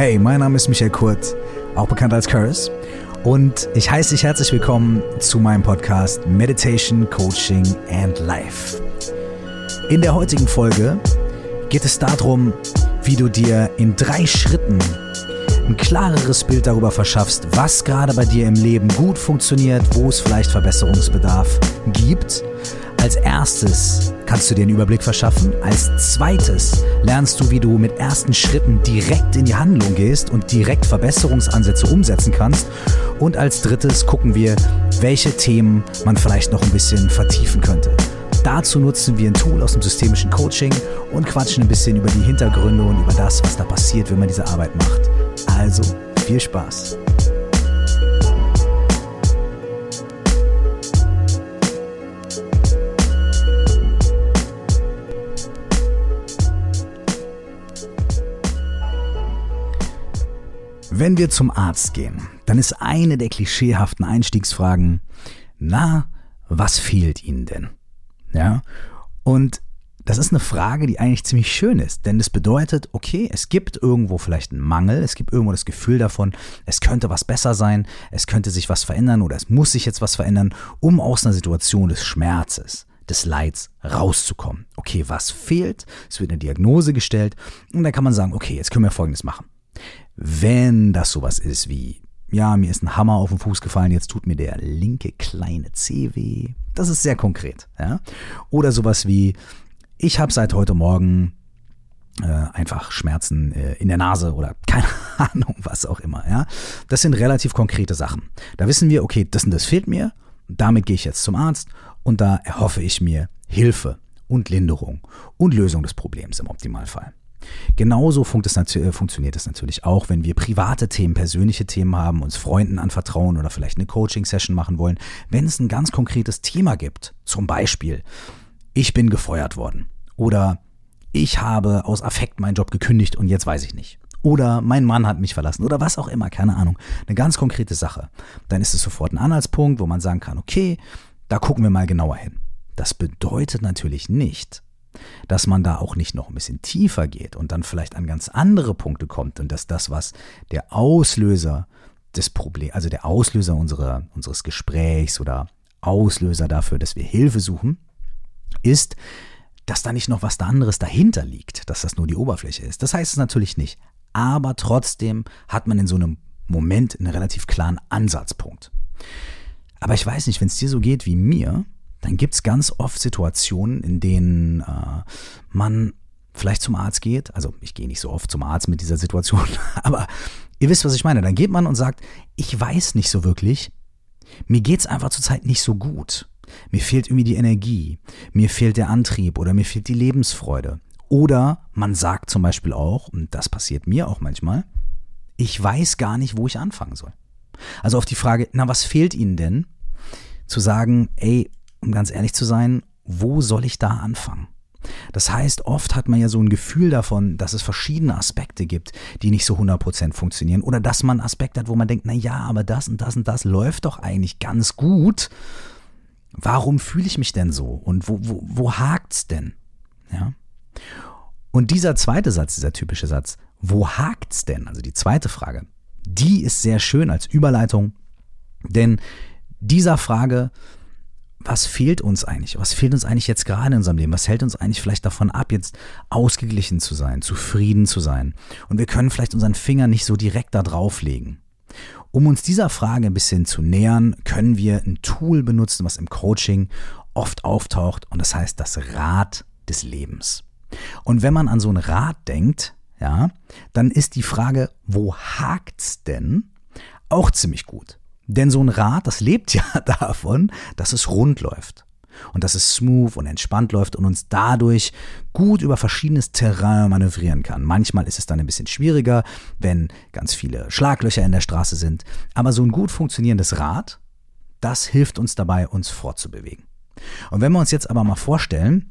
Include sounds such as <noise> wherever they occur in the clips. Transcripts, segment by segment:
Hey, mein Name ist Michael Kurt, auch bekannt als Curse. Und ich heiße dich herzlich willkommen zu meinem Podcast Meditation, Coaching and Life. In der heutigen Folge geht es darum, wie du dir in drei Schritten ein klareres Bild darüber verschaffst, was gerade bei dir im Leben gut funktioniert, wo es vielleicht Verbesserungsbedarf gibt. Als erstes kannst du dir einen Überblick verschaffen. Als zweites lernst du, wie du mit ersten Schritten direkt in die Handlung gehst und direkt Verbesserungsansätze umsetzen kannst. Und als drittes gucken wir, welche Themen man vielleicht noch ein bisschen vertiefen könnte. Dazu nutzen wir ein Tool aus dem systemischen Coaching und quatschen ein bisschen über die Hintergründe und über das, was da passiert, wenn man diese Arbeit macht. Also viel Spaß! Wenn wir zum Arzt gehen, dann ist eine der klischeehaften Einstiegsfragen, na, was fehlt Ihnen denn? Ja, und das ist eine Frage, die eigentlich ziemlich schön ist, denn es bedeutet, okay, es gibt irgendwo vielleicht einen Mangel, es gibt irgendwo das Gefühl davon, es könnte was besser sein, es könnte sich was verändern oder es muss sich jetzt was verändern, um aus einer Situation des Schmerzes, des Leids rauszukommen. Okay, was fehlt? Es wird eine Diagnose gestellt und dann kann man sagen, okay, jetzt können wir Folgendes machen. Wenn das sowas ist wie ja, mir ist ein Hammer auf den Fuß gefallen, jetzt tut mir der linke kleine Zeh weh. Das ist sehr konkret. Ja? Oder sowas wie, ich habe seit heute Morgen äh, einfach Schmerzen äh, in der Nase oder <laughs> keine Ahnung, was auch immer. Ja? Das sind relativ konkrete Sachen. Da wissen wir, okay, das und das fehlt mir, damit gehe ich jetzt zum Arzt und da erhoffe ich mir Hilfe und Linderung und Lösung des Problems im Optimalfall. Genauso äh, funktioniert es natürlich auch, wenn wir private Themen, persönliche Themen haben, uns Freunden anvertrauen oder vielleicht eine Coaching-Session machen wollen. Wenn es ein ganz konkretes Thema gibt, zum Beispiel, ich bin gefeuert worden oder ich habe aus Affekt meinen Job gekündigt und jetzt weiß ich nicht. Oder mein Mann hat mich verlassen oder was auch immer, keine Ahnung. Eine ganz konkrete Sache. Dann ist es sofort ein Anhaltspunkt, wo man sagen kann, okay, da gucken wir mal genauer hin. Das bedeutet natürlich nicht, dass man da auch nicht noch ein bisschen tiefer geht und dann vielleicht an ganz andere Punkte kommt und dass das, was der Auslöser des Problems, also der Auslöser unserer, unseres Gesprächs oder Auslöser dafür, dass wir Hilfe suchen, ist, dass da nicht noch was anderes dahinter liegt, dass das nur die Oberfläche ist. Das heißt es natürlich nicht. Aber trotzdem hat man in so einem Moment einen relativ klaren Ansatzpunkt. Aber ich weiß nicht, wenn es dir so geht wie mir, dann gibt es ganz oft Situationen, in denen äh, man vielleicht zum Arzt geht. Also ich gehe nicht so oft zum Arzt mit dieser Situation, <laughs> aber ihr wisst, was ich meine. Dann geht man und sagt, ich weiß nicht so wirklich, mir geht es einfach zurzeit nicht so gut. Mir fehlt irgendwie die Energie, mir fehlt der Antrieb oder mir fehlt die Lebensfreude. Oder man sagt zum Beispiel auch, und das passiert mir auch manchmal, ich weiß gar nicht, wo ich anfangen soll. Also auf die Frage, na, was fehlt Ihnen denn? Zu sagen, ey, um ganz ehrlich zu sein, wo soll ich da anfangen? Das heißt, oft hat man ja so ein Gefühl davon, dass es verschiedene Aspekte gibt, die nicht so 100% funktionieren oder dass man Aspekte hat, wo man denkt, na ja, aber das und das und das läuft doch eigentlich ganz gut. Warum fühle ich mich denn so und wo, wo, wo hakt's denn? Ja? Und dieser zweite Satz, dieser typische Satz, wo hakt's denn? Also die zweite Frage, die ist sehr schön als Überleitung, denn dieser Frage was fehlt uns eigentlich? Was fehlt uns eigentlich jetzt gerade in unserem Leben? Was hält uns eigentlich vielleicht davon ab, jetzt ausgeglichen zu sein, zufrieden zu sein? Und wir können vielleicht unseren Finger nicht so direkt da drauflegen. Um uns dieser Frage ein bisschen zu nähern, können wir ein Tool benutzen, was im Coaching oft auftaucht und das heißt das Rad des Lebens. Und wenn man an so ein Rad denkt, ja, dann ist die Frage, wo hakt's denn? Auch ziemlich gut. Denn so ein Rad, das lebt ja <laughs> davon, dass es rund läuft und dass es smooth und entspannt läuft und uns dadurch gut über verschiedenes Terrain manövrieren kann. Manchmal ist es dann ein bisschen schwieriger, wenn ganz viele Schlaglöcher in der Straße sind, aber so ein gut funktionierendes Rad, das hilft uns dabei, uns fortzubewegen. Und wenn wir uns jetzt aber mal vorstellen,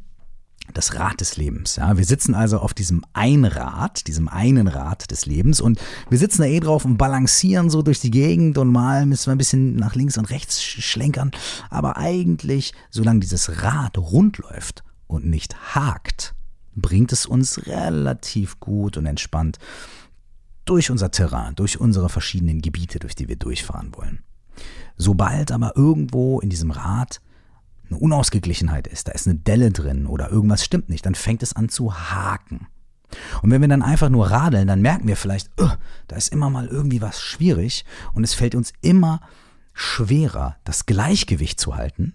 das Rad des Lebens. Ja, wir sitzen also auf diesem Einrad, diesem einen Rad des Lebens und wir sitzen da eh drauf und balancieren so durch die Gegend und mal müssen wir ein bisschen nach links und rechts schlenkern. Aber eigentlich, solange dieses Rad rund läuft und nicht hakt, bringt es uns relativ gut und entspannt durch unser Terrain, durch unsere verschiedenen Gebiete, durch die wir durchfahren wollen. Sobald aber irgendwo in diesem Rad eine Unausgeglichenheit ist, da ist eine Delle drin oder irgendwas stimmt nicht, dann fängt es an zu haken. Und wenn wir dann einfach nur radeln, dann merken wir vielleicht, uh, da ist immer mal irgendwie was schwierig und es fällt uns immer schwerer, das Gleichgewicht zu halten.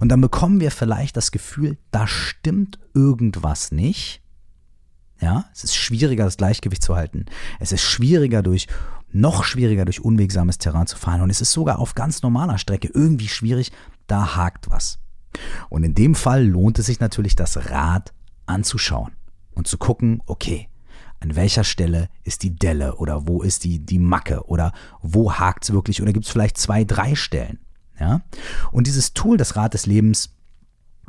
Und dann bekommen wir vielleicht das Gefühl, da stimmt irgendwas nicht. Ja, es ist schwieriger, das Gleichgewicht zu halten. Es ist schwieriger durch, noch schwieriger durch unwegsames Terrain zu fahren. Und es ist sogar auf ganz normaler Strecke irgendwie schwierig, da hakt was. Und in dem Fall lohnt es sich natürlich, das Rad anzuschauen und zu gucken, okay, an welcher Stelle ist die Delle oder wo ist die, die Macke oder wo hakt es wirklich oder gibt es vielleicht zwei, drei Stellen. Ja? Und dieses Tool, das Rad des Lebens,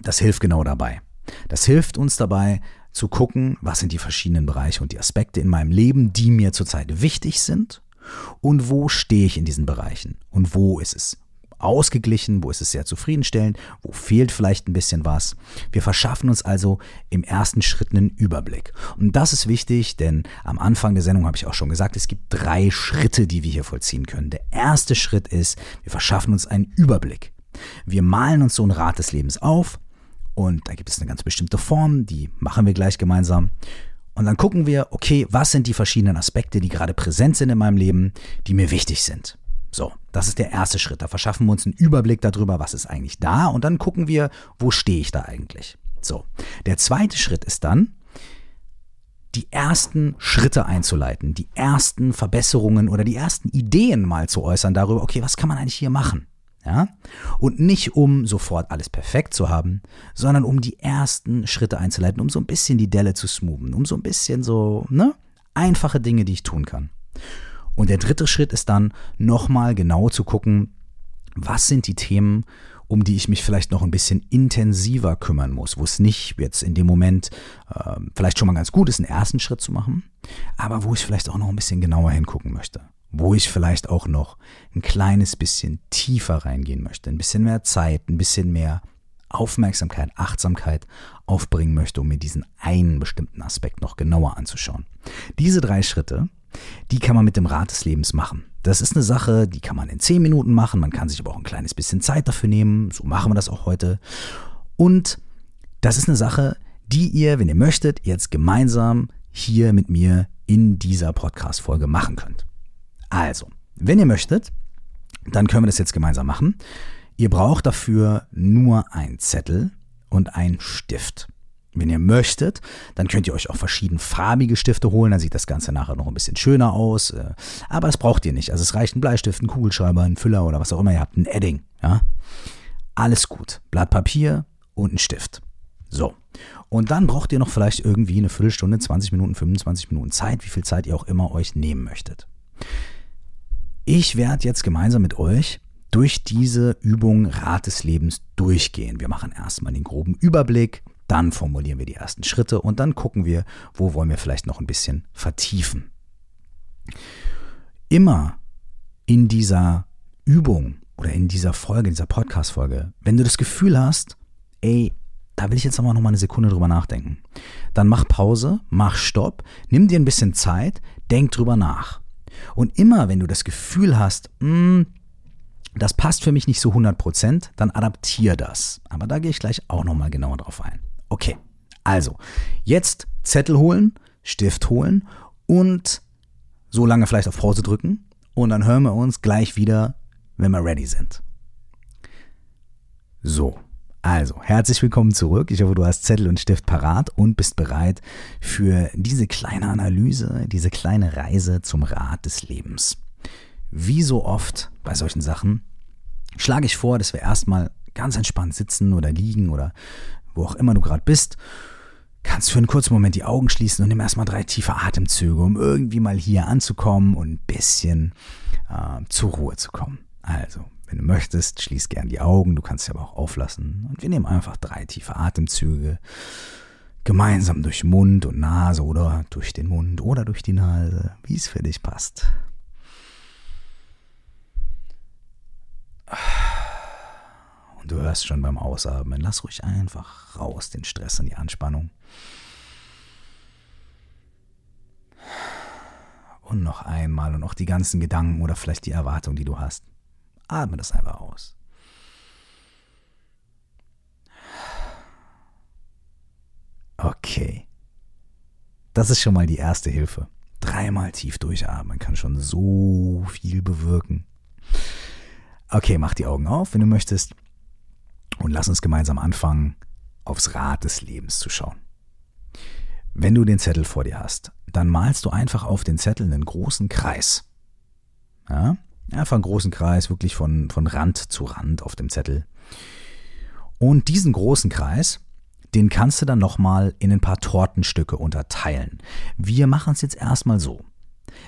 das hilft genau dabei. Das hilft uns dabei zu gucken, was sind die verschiedenen Bereiche und die Aspekte in meinem Leben, die mir zurzeit wichtig sind und wo stehe ich in diesen Bereichen und wo ist es ausgeglichen, wo ist es sehr zufriedenstellend, wo fehlt vielleicht ein bisschen was. Wir verschaffen uns also im ersten Schritt einen Überblick. Und das ist wichtig, denn am Anfang der Sendung habe ich auch schon gesagt, es gibt drei Schritte, die wir hier vollziehen können. Der erste Schritt ist, wir verschaffen uns einen Überblick. Wir malen uns so ein Rad des Lebens auf und da gibt es eine ganz bestimmte Form, die machen wir gleich gemeinsam. Und dann gucken wir, okay, was sind die verschiedenen Aspekte, die gerade präsent sind in meinem Leben, die mir wichtig sind. So, das ist der erste Schritt. Da verschaffen wir uns einen Überblick darüber, was ist eigentlich da und dann gucken wir, wo stehe ich da eigentlich. So, der zweite Schritt ist dann, die ersten Schritte einzuleiten, die ersten Verbesserungen oder die ersten Ideen mal zu äußern darüber, okay, was kann man eigentlich hier machen? Ja? Und nicht um sofort alles perfekt zu haben, sondern um die ersten Schritte einzuleiten, um so ein bisschen die Delle zu smoothen, um so ein bisschen so, ne? Einfache Dinge, die ich tun kann. Und der dritte Schritt ist dann nochmal genau zu gucken, was sind die Themen, um die ich mich vielleicht noch ein bisschen intensiver kümmern muss, wo es nicht jetzt in dem Moment äh, vielleicht schon mal ganz gut ist, einen ersten Schritt zu machen, aber wo ich vielleicht auch noch ein bisschen genauer hingucken möchte, wo ich vielleicht auch noch ein kleines bisschen tiefer reingehen möchte, ein bisschen mehr Zeit, ein bisschen mehr Aufmerksamkeit, Achtsamkeit aufbringen möchte, um mir diesen einen bestimmten Aspekt noch genauer anzuschauen. Diese drei Schritte, die kann man mit dem Rad des Lebens machen. Das ist eine Sache, die kann man in 10 Minuten machen, man kann sich aber auch ein kleines bisschen Zeit dafür nehmen, so machen wir das auch heute. Und das ist eine Sache, die ihr, wenn ihr möchtet, jetzt gemeinsam hier mit mir in dieser Podcast-Folge machen könnt. Also, wenn ihr möchtet, dann können wir das jetzt gemeinsam machen. Ihr braucht dafür nur einen Zettel und einen Stift. Wenn ihr möchtet, dann könnt ihr euch auch verschiedenfarbige Stifte holen, dann sieht das Ganze nachher noch ein bisschen schöner aus. Äh, aber das braucht ihr nicht. Also es reicht ein Bleistift, ein Kugelschreiber, ein Füller oder was auch immer ihr habt, ein Edding. Ja? Alles gut. Blatt Papier und ein Stift. So. Und dann braucht ihr noch vielleicht irgendwie eine Viertelstunde, 20 Minuten, 25 Minuten Zeit, wie viel Zeit ihr auch immer euch nehmen möchtet. Ich werde jetzt gemeinsam mit euch durch diese Übung Rat des Lebens durchgehen. Wir machen erstmal den groben Überblick, dann formulieren wir die ersten Schritte und dann gucken wir, wo wollen wir vielleicht noch ein bisschen vertiefen. Immer in dieser Übung oder in dieser Folge, in dieser Podcast-Folge, wenn du das Gefühl hast, ey, da will ich jetzt aber noch mal eine Sekunde drüber nachdenken, dann mach Pause, mach Stopp, nimm dir ein bisschen Zeit, denk drüber nach. Und immer, wenn du das Gefühl hast, mh, hm, das passt für mich nicht so 100%, dann adaptier das. Aber da gehe ich gleich auch nochmal genauer drauf ein. Okay, also jetzt Zettel holen, Stift holen und so lange vielleicht auf Pause drücken und dann hören wir uns gleich wieder, wenn wir ready sind. So, also herzlich willkommen zurück. Ich hoffe, du hast Zettel und Stift parat und bist bereit für diese kleine Analyse, diese kleine Reise zum Rad des Lebens. Wie so oft bei solchen Sachen schlage ich vor, dass wir erstmal ganz entspannt sitzen oder liegen oder wo auch immer du gerade bist, kannst für einen kurzen Moment die Augen schließen und nimm erstmal drei tiefe Atemzüge, um irgendwie mal hier anzukommen und ein bisschen äh, zur Ruhe zu kommen. Also, wenn du möchtest, schließ gern die Augen, du kannst sie aber auch auflassen. Und wir nehmen einfach drei tiefe Atemzüge. Gemeinsam durch Mund und Nase oder durch den Mund oder durch die Nase, wie es für dich passt. Und du hörst schon beim Ausatmen, lass ruhig einfach raus den Stress und die Anspannung. Und noch einmal und auch die ganzen Gedanken oder vielleicht die Erwartungen, die du hast. Atme das einfach aus. Okay. Das ist schon mal die erste Hilfe. Dreimal tief durchatmen kann schon so viel bewirken. Okay, mach die Augen auf, wenn du möchtest. Und lass uns gemeinsam anfangen, aufs Rad des Lebens zu schauen. Wenn du den Zettel vor dir hast, dann malst du einfach auf den Zettel einen großen Kreis. Ja? Einfach einen großen Kreis, wirklich von, von Rand zu Rand auf dem Zettel. Und diesen großen Kreis, den kannst du dann nochmal in ein paar Tortenstücke unterteilen. Wir machen es jetzt erstmal so.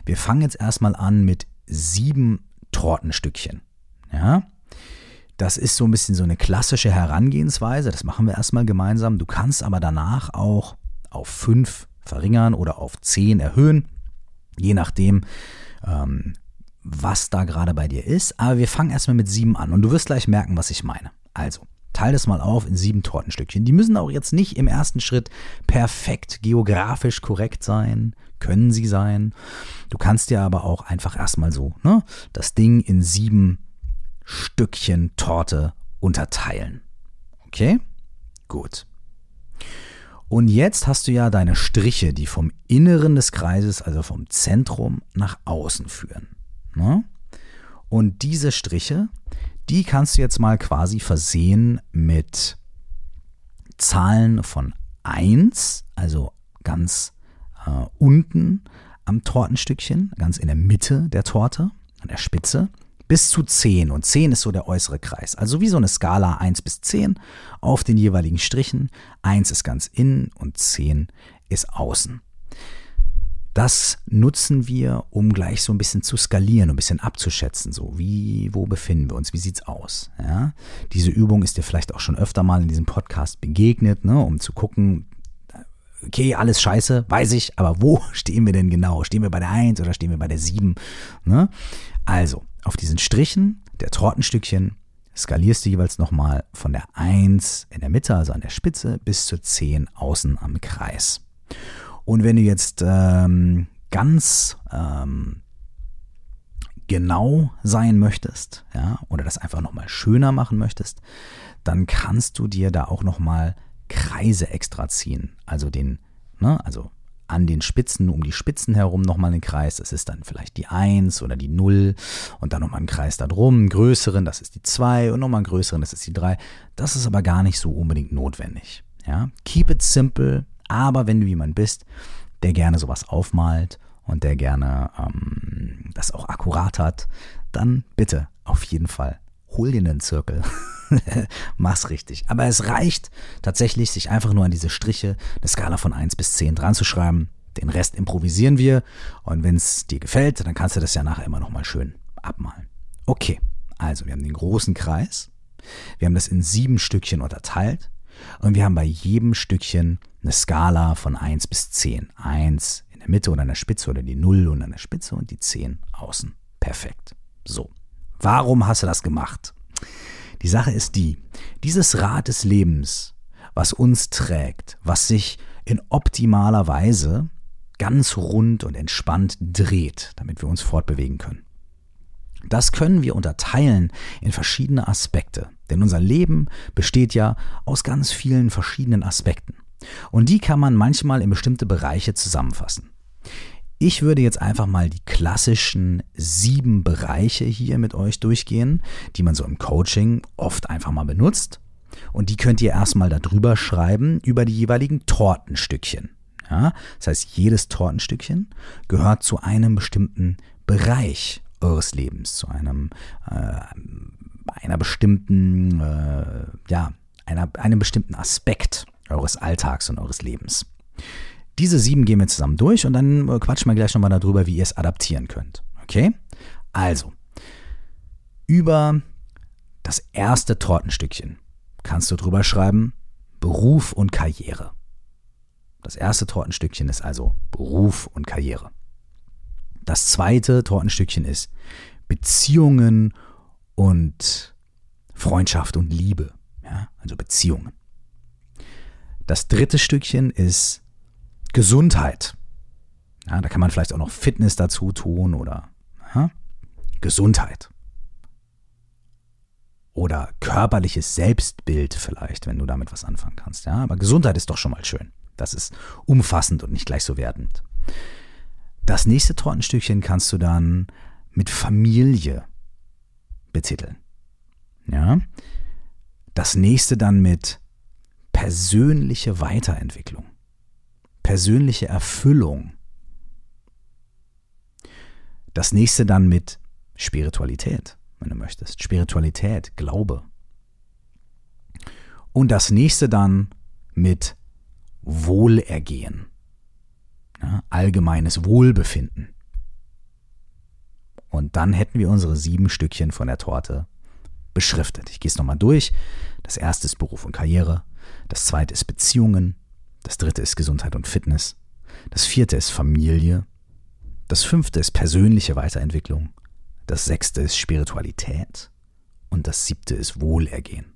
Wir fangen jetzt erstmal an mit sieben Tortenstückchen. Ja? Das ist so ein bisschen so eine klassische Herangehensweise. Das machen wir erstmal gemeinsam. Du kannst aber danach auch auf fünf verringern oder auf zehn erhöhen, je nachdem, ähm, was da gerade bei dir ist. Aber wir fangen erstmal mit sieben an und du wirst gleich merken, was ich meine. Also, teile das mal auf in sieben Tortenstückchen. Die müssen auch jetzt nicht im ersten Schritt perfekt geografisch korrekt sein, können sie sein. Du kannst dir aber auch einfach erstmal so ne, das Ding in sieben Stückchen Torte unterteilen. Okay? Gut. Und jetzt hast du ja deine Striche, die vom Inneren des Kreises, also vom Zentrum nach außen führen. Ne? Und diese Striche, die kannst du jetzt mal quasi versehen mit Zahlen von 1, also ganz äh, unten am Tortenstückchen, ganz in der Mitte der Torte, an der Spitze bis zu 10 und 10 ist so der äußere Kreis. Also wie so eine Skala 1 bis 10 auf den jeweiligen Strichen. 1 ist ganz innen und 10 ist außen. Das nutzen wir, um gleich so ein bisschen zu skalieren, ein bisschen abzuschätzen. So, wie, wo befinden wir uns? Wie sieht's aus? Ja? Diese Übung ist dir vielleicht auch schon öfter mal in diesem Podcast begegnet, ne, um zu gucken, okay, alles scheiße, weiß ich, aber wo <laughs> stehen wir denn genau? Stehen wir bei der 1 oder stehen wir bei der 7? Ne? Also, auf diesen Strichen der Tortenstückchen skalierst du jeweils nochmal von der 1 in der Mitte, also an der Spitze, bis zur 10 außen am Kreis. Und wenn du jetzt ähm, ganz ähm, genau sein möchtest, ja, oder das einfach nochmal schöner machen möchtest, dann kannst du dir da auch nochmal Kreise extra ziehen. Also den, ne, also an den Spitzen, um die Spitzen herum nochmal einen Kreis. Das ist dann vielleicht die 1 oder die 0 und dann nochmal einen Kreis da drum, einen größeren, das ist die 2 und nochmal einen größeren, das ist die 3. Das ist aber gar nicht so unbedingt notwendig. Ja? Keep it simple, aber wenn du jemand bist, der gerne sowas aufmalt und der gerne ähm, das auch akkurat hat, dann bitte auf jeden Fall hol dir einen Zirkel. <laughs> Mach's richtig. Aber es reicht tatsächlich, sich einfach nur an diese Striche, eine Skala von 1 bis 10 dran zu schreiben. Den Rest improvisieren wir. Und wenn es dir gefällt, dann kannst du das ja nachher immer nochmal schön abmalen. Okay, also wir haben den großen Kreis. Wir haben das in sieben Stückchen unterteilt. Und wir haben bei jedem Stückchen eine Skala von 1 bis 10. 1 in der Mitte und an der Spitze oder die 0 und an der Spitze und die 10 außen. Perfekt. So. Warum hast du das gemacht? Die Sache ist die, dieses Rad des Lebens, was uns trägt, was sich in optimaler Weise ganz rund und entspannt dreht, damit wir uns fortbewegen können. Das können wir unterteilen in verschiedene Aspekte, denn unser Leben besteht ja aus ganz vielen verschiedenen Aspekten. Und die kann man manchmal in bestimmte Bereiche zusammenfassen. Ich würde jetzt einfach mal die klassischen sieben Bereiche hier mit euch durchgehen, die man so im Coaching oft einfach mal benutzt. Und die könnt ihr erstmal darüber schreiben, über die jeweiligen Tortenstückchen. Ja, das heißt, jedes Tortenstückchen gehört zu einem bestimmten Bereich eures Lebens, zu einem äh, einer bestimmten, äh, ja, einer, einem bestimmten Aspekt eures Alltags und eures Lebens. Diese sieben gehen wir zusammen durch und dann äh, quatschen wir gleich nochmal darüber, wie ihr es adaptieren könnt. Okay? Also, über das erste Tortenstückchen kannst du drüber schreiben Beruf und Karriere. Das erste Tortenstückchen ist also Beruf und Karriere. Das zweite Tortenstückchen ist Beziehungen und Freundschaft und Liebe. Ja, also Beziehungen. Das dritte Stückchen ist Gesundheit. Ja, da kann man vielleicht auch noch Fitness dazu tun oder ja, Gesundheit. Oder körperliches Selbstbild vielleicht, wenn du damit was anfangen kannst. Ja, aber Gesundheit ist doch schon mal schön. Das ist umfassend und nicht gleich so wertend. Das nächste Tortenstückchen kannst du dann mit Familie betiteln. Ja. Das nächste dann mit persönliche Weiterentwicklung, persönliche Erfüllung. Das nächste dann mit Spiritualität, wenn du möchtest. Spiritualität, Glaube. Und das nächste dann mit Wohlergehen, ja, allgemeines Wohlbefinden. Und dann hätten wir unsere sieben Stückchen von der Torte beschriftet. Ich gehe es nochmal durch. Das erste ist Beruf und Karriere. Das zweite ist Beziehungen. Das dritte ist Gesundheit und Fitness. Das vierte ist Familie. Das fünfte ist persönliche Weiterentwicklung. Das sechste ist Spiritualität. Und das siebte ist Wohlergehen.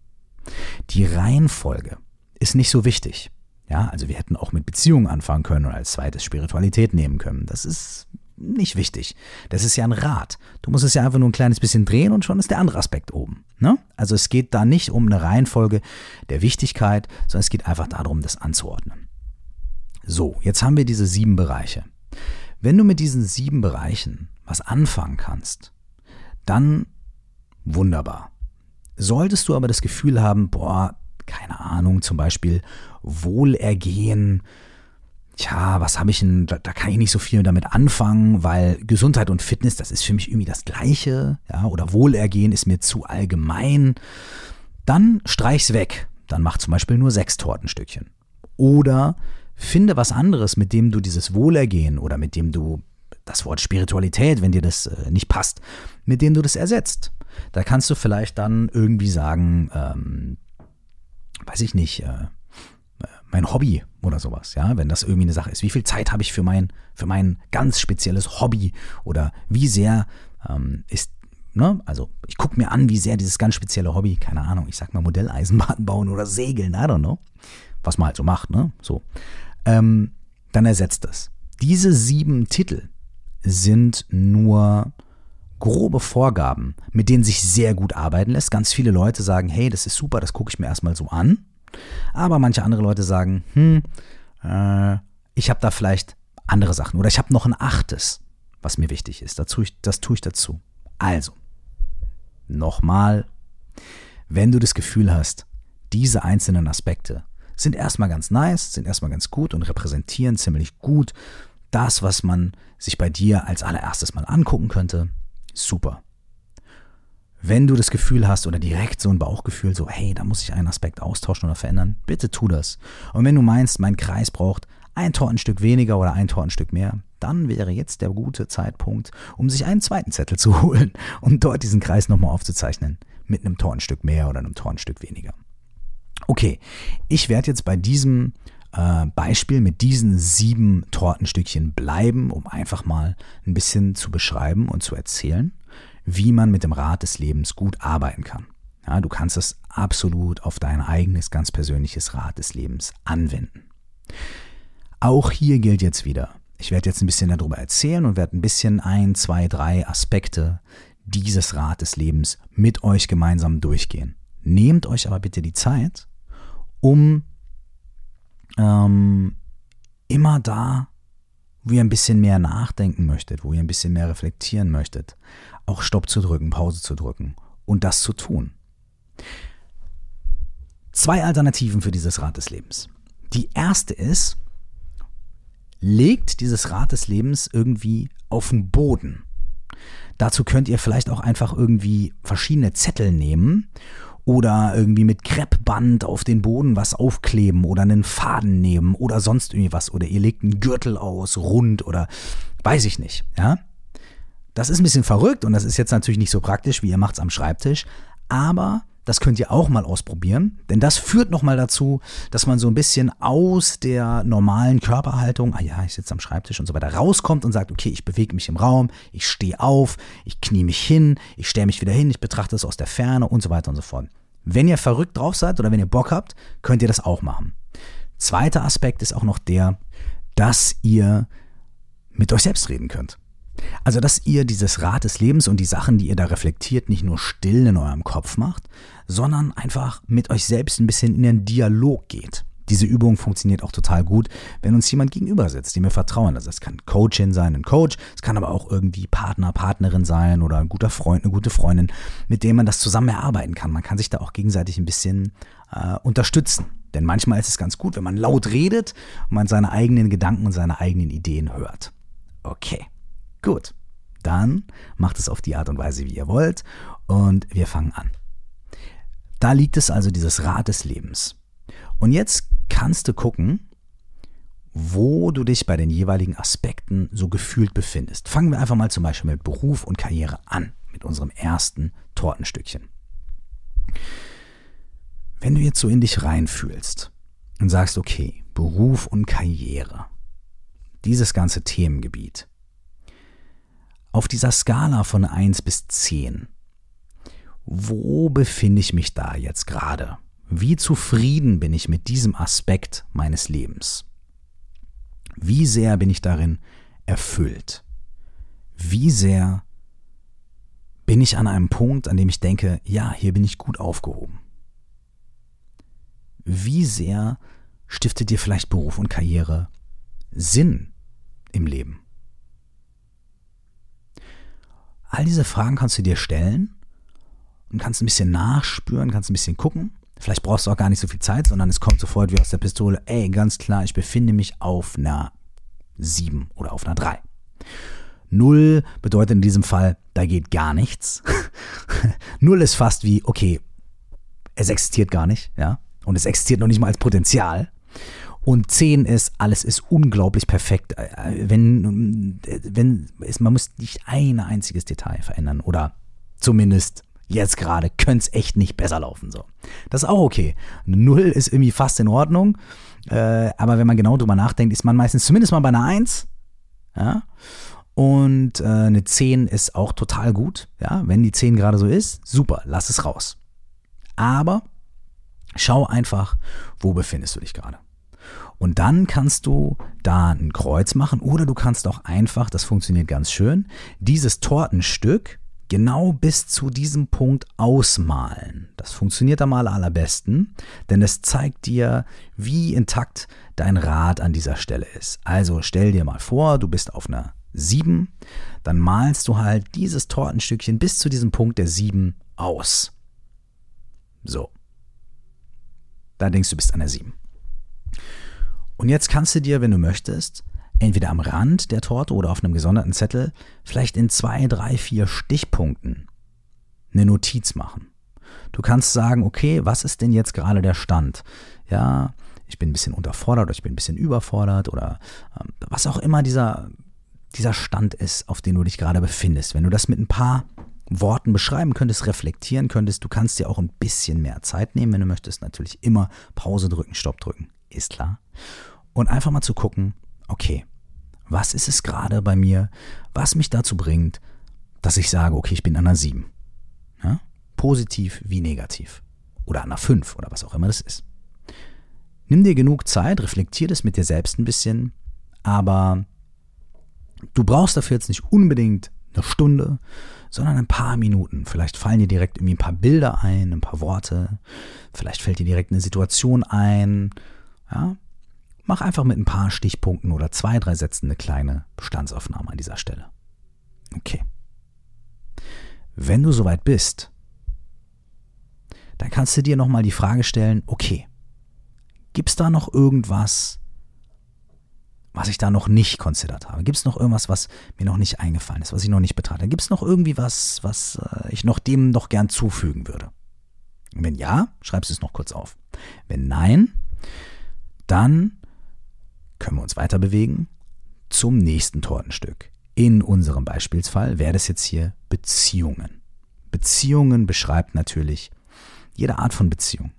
Die Reihenfolge ist nicht so wichtig. Ja, also wir hätten auch mit Beziehungen anfangen können und als zweites Spiritualität nehmen können. Das ist nicht wichtig. Das ist ja ein Rad. Du musst es ja einfach nur ein kleines bisschen drehen und schon ist der andere Aspekt oben. Ne? Also es geht da nicht um eine Reihenfolge der Wichtigkeit, sondern es geht einfach darum, das anzuordnen. So, jetzt haben wir diese sieben Bereiche. Wenn du mit diesen sieben Bereichen was anfangen kannst, dann wunderbar. Solltest du aber das Gefühl haben, boah, keine Ahnung, zum Beispiel Wohlergehen, tja, was habe ich denn, da, da, kann ich nicht so viel damit anfangen, weil Gesundheit und Fitness, das ist für mich irgendwie das Gleiche, ja, oder Wohlergehen ist mir zu allgemein, dann streich's weg. Dann mach zum Beispiel nur sechs Tortenstückchen. Oder finde was anderes, mit dem du dieses Wohlergehen oder mit dem du das Wort Spiritualität, wenn dir das äh, nicht passt, mit dem du das ersetzt. Da kannst du vielleicht dann irgendwie sagen, ähm, weiß ich nicht, äh, mein Hobby oder sowas, ja, wenn das irgendwie eine Sache ist. Wie viel Zeit habe ich für mein, für mein ganz spezielles Hobby oder wie sehr ähm, ist, ne, also ich gucke mir an, wie sehr dieses ganz spezielle Hobby, keine Ahnung, ich sag mal Modelleisenbahn <laughs> bauen oder segeln, I don't know, was man halt so macht, ne, so, ähm, dann ersetzt das. Diese sieben Titel sind nur grobe Vorgaben, mit denen sich sehr gut arbeiten lässt. Ganz viele Leute sagen, hey, das ist super, das gucke ich mir erstmal so an. Aber manche andere Leute sagen, hm, äh, ich habe da vielleicht andere Sachen oder ich habe noch ein achtes, was mir wichtig ist. Dazu, das tue ich dazu. Also, nochmal, wenn du das Gefühl hast, diese einzelnen Aspekte sind erstmal ganz nice, sind erstmal ganz gut und repräsentieren ziemlich gut das, was man sich bei dir als allererstes mal angucken könnte, super. Wenn du das Gefühl hast oder direkt so ein Bauchgefühl, so, hey, da muss ich einen Aspekt austauschen oder verändern, bitte tu das. Und wenn du meinst, mein Kreis braucht ein Tortenstück weniger oder ein Tortenstück mehr, dann wäre jetzt der gute Zeitpunkt, um sich einen zweiten Zettel zu <laughs> holen und dort diesen Kreis nochmal aufzuzeichnen mit einem Tortenstück mehr oder einem Tortenstück weniger. Okay, ich werde jetzt bei diesem äh, Beispiel mit diesen sieben Tortenstückchen bleiben, um einfach mal ein bisschen zu beschreiben und zu erzählen wie man mit dem Rad des Lebens gut arbeiten kann. Ja, du kannst es absolut auf dein eigenes, ganz persönliches Rad des Lebens anwenden. Auch hier gilt jetzt wieder, ich werde jetzt ein bisschen darüber erzählen und werde ein bisschen ein, zwei, drei Aspekte dieses Rad des Lebens mit euch gemeinsam durchgehen. Nehmt euch aber bitte die Zeit, um ähm, immer da, wo ihr ein bisschen mehr nachdenken möchtet, wo ihr ein bisschen mehr reflektieren möchtet, auch Stopp zu drücken, Pause zu drücken und das zu tun. Zwei Alternativen für dieses Rad des Lebens. Die erste ist, legt dieses Rad des Lebens irgendwie auf den Boden. Dazu könnt ihr vielleicht auch einfach irgendwie verschiedene Zettel nehmen oder irgendwie mit Kreppband auf den Boden was aufkleben oder einen Faden nehmen oder sonst irgendwie was oder ihr legt einen Gürtel aus, rund oder weiß ich nicht, ja? Das ist ein bisschen verrückt und das ist jetzt natürlich nicht so praktisch, wie ihr macht es am Schreibtisch, aber das könnt ihr auch mal ausprobieren, denn das führt nochmal dazu, dass man so ein bisschen aus der normalen Körperhaltung, ah ja, ich sitze am Schreibtisch und so weiter, rauskommt und sagt, okay, ich bewege mich im Raum, ich stehe auf, ich knie mich hin, ich stelle mich wieder hin, ich betrachte es aus der Ferne und so weiter und so fort. Wenn ihr verrückt drauf seid oder wenn ihr Bock habt, könnt ihr das auch machen. Zweiter Aspekt ist auch noch der, dass ihr mit euch selbst reden könnt. Also, dass ihr dieses Rad des Lebens und die Sachen, die ihr da reflektiert, nicht nur still in eurem Kopf macht, sondern einfach mit euch selbst ein bisschen in den Dialog geht. Diese Übung funktioniert auch total gut, wenn uns jemand gegenüber sitzt, dem wir vertrauen. Also es kann Coachin sein, ein Coach, es kann aber auch irgendwie Partner, Partnerin sein oder ein guter Freund, eine gute Freundin, mit dem man das zusammen erarbeiten kann. Man kann sich da auch gegenseitig ein bisschen äh, unterstützen. Denn manchmal ist es ganz gut, wenn man laut redet und man seine eigenen Gedanken und seine eigenen Ideen hört. Okay, gut. Dann macht es auf die Art und Weise, wie ihr wollt. Und wir fangen an. Da liegt es also dieses Rad des Lebens. Und jetzt kannst du gucken, wo du dich bei den jeweiligen Aspekten so gefühlt befindest. Fangen wir einfach mal zum Beispiel mit Beruf und Karriere an, mit unserem ersten Tortenstückchen. Wenn du jetzt so in dich reinfühlst und sagst, okay, Beruf und Karriere, dieses ganze Themengebiet, auf dieser Skala von 1 bis 10, wo befinde ich mich da jetzt gerade? Wie zufrieden bin ich mit diesem Aspekt meines Lebens? Wie sehr bin ich darin erfüllt? Wie sehr bin ich an einem Punkt, an dem ich denke, ja, hier bin ich gut aufgehoben? Wie sehr stiftet dir vielleicht Beruf und Karriere Sinn im Leben? All diese Fragen kannst du dir stellen und kannst ein bisschen nachspüren, kannst ein bisschen gucken. Vielleicht brauchst du auch gar nicht so viel Zeit, sondern es kommt sofort wie aus der Pistole, ey, ganz klar, ich befinde mich auf einer 7 oder auf einer 3. Null bedeutet in diesem Fall, da geht gar nichts. <laughs> Null ist fast wie, okay, es existiert gar nicht, ja. Und es existiert noch nicht mal als Potenzial. Und 10 ist, alles ist unglaublich perfekt. Äh, wenn, wenn, man muss nicht ein einziges Detail verändern oder zumindest jetzt gerade könnte es echt nicht besser laufen. So. Das ist auch okay. Null ist irgendwie fast in Ordnung. Äh, aber wenn man genau drüber nachdenkt, ist man meistens zumindest mal bei einer 1. Ja. Und äh, eine 10 ist auch total gut. Ja. Wenn die 10 gerade so ist, super, lass es raus. Aber schau einfach, wo befindest du dich gerade. Und dann kannst du da ein Kreuz machen oder du kannst auch einfach, das funktioniert ganz schön, dieses Tortenstück genau bis zu diesem Punkt ausmalen. Das funktioniert am allerbesten, denn es zeigt dir, wie intakt dein Rad an dieser Stelle ist. Also stell dir mal vor, du bist auf einer 7, dann malst du halt dieses Tortenstückchen bis zu diesem Punkt der 7 aus. So. Da denkst du, bist an der 7. Und jetzt kannst du dir, wenn du möchtest, entweder am Rand der Torte oder auf einem gesonderten Zettel, vielleicht in zwei, drei, vier Stichpunkten eine Notiz machen. Du kannst sagen, okay, was ist denn jetzt gerade der Stand? Ja, ich bin ein bisschen unterfordert oder ich bin ein bisschen überfordert oder ähm, was auch immer dieser, dieser Stand ist, auf den du dich gerade befindest. Wenn du das mit ein paar Worten beschreiben könntest, reflektieren könntest, du kannst dir auch ein bisschen mehr Zeit nehmen, wenn du möchtest. Natürlich immer Pause drücken, Stopp drücken, ist klar. Und einfach mal zu gucken, okay, was ist es gerade bei mir, was mich dazu bringt, dass ich sage, okay, ich bin an einer 7. Ja? Positiv wie negativ. Oder an einer 5 oder was auch immer das ist. Nimm dir genug Zeit, reflektier das mit dir selbst ein bisschen, aber du brauchst dafür jetzt nicht unbedingt eine Stunde, sondern ein paar Minuten. Vielleicht fallen dir direkt irgendwie ein paar Bilder ein, ein paar Worte. Vielleicht fällt dir direkt eine Situation ein. Ja, Mach einfach mit ein paar Stichpunkten oder zwei, drei Sätzen eine kleine Bestandsaufnahme an dieser Stelle. Okay. Wenn du soweit bist, dann kannst du dir nochmal die Frage stellen, okay, gibt es da noch irgendwas, was ich da noch nicht konzidert habe? Gibt es noch irgendwas, was mir noch nicht eingefallen ist, was ich noch nicht betrachtet habe? Gibt es noch irgendwie was, was äh, ich noch dem noch gern zufügen würde? wenn ja, schreibst du es noch kurz auf. Wenn nein, dann können wir uns weiter bewegen zum nächsten Tortenstück. In unserem Beispielsfall wäre das jetzt hier Beziehungen. Beziehungen beschreibt natürlich jede Art von Beziehung.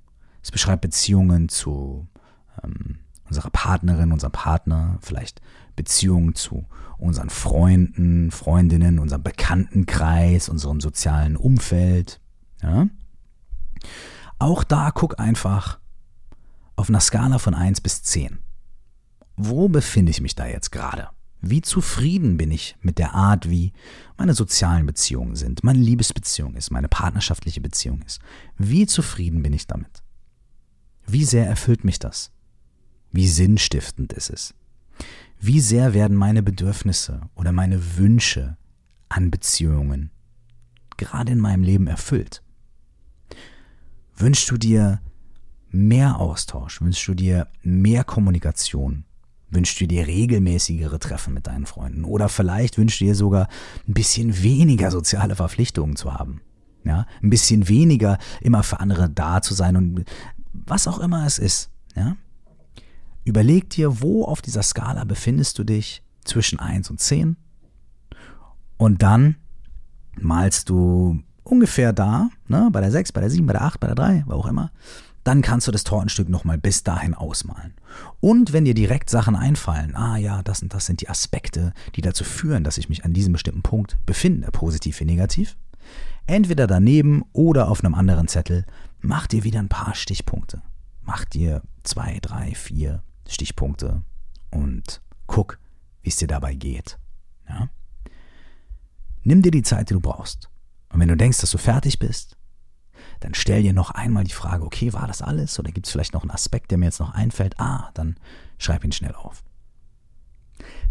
Es beschreibt Beziehungen zu ähm, unserer Partnerin, unserem Partner, vielleicht Beziehungen zu unseren Freunden, Freundinnen, unserem Bekanntenkreis, unserem sozialen Umfeld. Ja? Auch da guck einfach auf einer Skala von 1 bis 10 wo befinde ich mich da jetzt gerade? Wie zufrieden bin ich mit der Art, wie meine sozialen Beziehungen sind, meine Liebesbeziehung ist, meine partnerschaftliche Beziehung ist? Wie zufrieden bin ich damit? Wie sehr erfüllt mich das? Wie sinnstiftend ist es? Wie sehr werden meine Bedürfnisse oder meine Wünsche an Beziehungen gerade in meinem Leben erfüllt? Wünschst du dir mehr Austausch? Wünschst du dir mehr Kommunikation? Wünschst du dir regelmäßigere Treffen mit deinen Freunden? Oder vielleicht wünschst du dir sogar ein bisschen weniger soziale Verpflichtungen zu haben? Ja, ein bisschen weniger immer für andere da zu sein und was auch immer es ist. Ja? Überleg dir, wo auf dieser Skala befindest du dich zwischen 1 und 10 und dann malst du ungefähr da, ne, bei der 6, bei der 7, bei der 8, bei der 3, wo auch immer, dann kannst du das Tortenstück nochmal bis dahin ausmalen. Und wenn dir direkt Sachen einfallen, ah ja, das und das sind die Aspekte, die dazu führen, dass ich mich an diesem bestimmten Punkt befinde, positiv wie negativ, entweder daneben oder auf einem anderen Zettel, mach dir wieder ein paar Stichpunkte. Mach dir zwei, drei, vier Stichpunkte und guck, wie es dir dabei geht. Ja? Nimm dir die Zeit, die du brauchst. Und wenn du denkst, dass du fertig bist, dann stell dir noch einmal die Frage, okay, war das alles? Oder gibt es vielleicht noch einen Aspekt, der mir jetzt noch einfällt? Ah, dann schreib ihn schnell auf.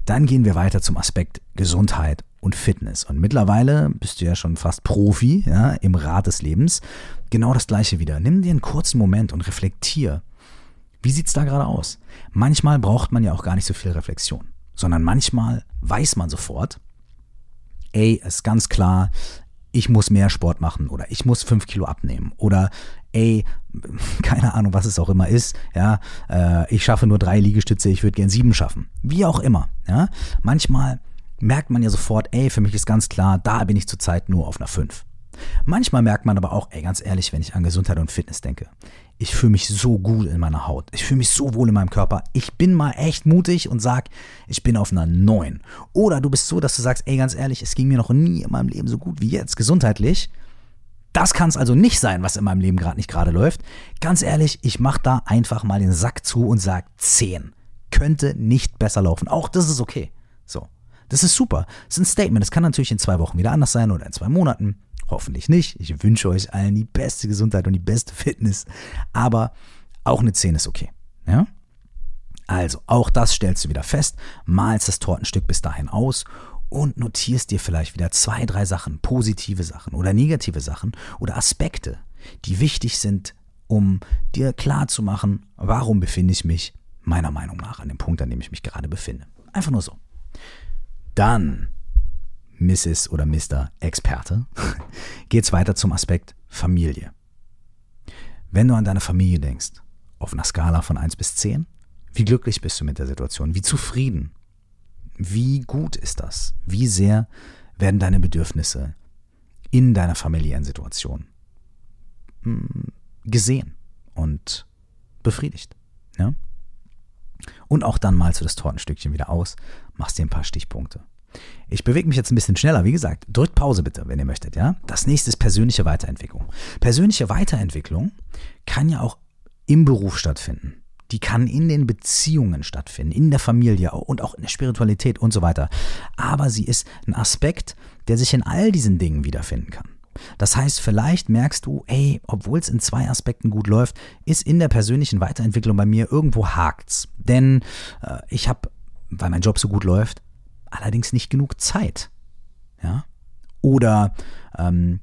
Dann gehen wir weiter zum Aspekt Gesundheit und Fitness. Und mittlerweile bist du ja schon fast Profi ja, im Rat des Lebens. Genau das gleiche wieder. Nimm dir einen kurzen Moment und reflektier. Wie sieht es da gerade aus? Manchmal braucht man ja auch gar nicht so viel Reflexion, sondern manchmal weiß man sofort, ey, ist ganz klar, ich muss mehr Sport machen oder ich muss fünf Kilo abnehmen oder ey, <laughs> keine Ahnung, was es auch immer ist, ja, äh, ich schaffe nur drei Liegestütze, ich würde gern sieben schaffen. Wie auch immer, ja. Manchmal merkt man ja sofort, ey, für mich ist ganz klar, da bin ich zurzeit nur auf einer fünf. Manchmal merkt man aber auch, ey, ganz ehrlich, wenn ich an Gesundheit und Fitness denke, ich fühle mich so gut in meiner Haut. Ich fühle mich so wohl in meinem Körper. Ich bin mal echt mutig und sag, ich bin auf einer 9. Oder du bist so, dass du sagst, ey, ganz ehrlich, es ging mir noch nie in meinem Leben so gut wie jetzt, gesundheitlich. Das kann es also nicht sein, was in meinem Leben gerade nicht gerade läuft. Ganz ehrlich, ich mache da einfach mal den Sack zu und sag 10. Könnte nicht besser laufen. Auch das ist okay. So. Das ist super. Das ist ein Statement. Das kann natürlich in zwei Wochen wieder anders sein oder in zwei Monaten. Hoffentlich nicht. Ich wünsche euch allen die beste Gesundheit und die beste Fitness. Aber auch eine 10 ist okay. Ja? Also, auch das stellst du wieder fest, malst das Tortenstück bis dahin aus und notierst dir vielleicht wieder zwei, drei Sachen, positive Sachen oder negative Sachen oder Aspekte, die wichtig sind, um dir klar zu machen, warum befinde ich mich meiner Meinung nach an dem Punkt, an dem ich mich gerade befinde. Einfach nur so. Dann Mrs. oder Mr. Experte, <laughs> geht es weiter zum Aspekt Familie. Wenn du an deine Familie denkst, auf einer Skala von 1 bis 10, wie glücklich bist du mit der Situation? Wie zufrieden? Wie gut ist das? Wie sehr werden deine Bedürfnisse in deiner familiären Situation hm, gesehen und befriedigt? Ja? Und auch dann malst du das Tortenstückchen wieder aus, machst dir ein paar Stichpunkte. Ich bewege mich jetzt ein bisschen schneller. Wie gesagt, drückt Pause bitte, wenn ihr möchtet. Ja? Das nächste ist persönliche Weiterentwicklung. Persönliche Weiterentwicklung kann ja auch im Beruf stattfinden. Die kann in den Beziehungen stattfinden, in der Familie und auch in der Spiritualität und so weiter. Aber sie ist ein Aspekt, der sich in all diesen Dingen wiederfinden kann. Das heißt, vielleicht merkst du, ey, obwohl es in zwei Aspekten gut läuft, ist in der persönlichen Weiterentwicklung bei mir irgendwo hakt's. Denn äh, ich habe, weil mein Job so gut läuft, allerdings nicht genug Zeit. Ja? Oder ähm,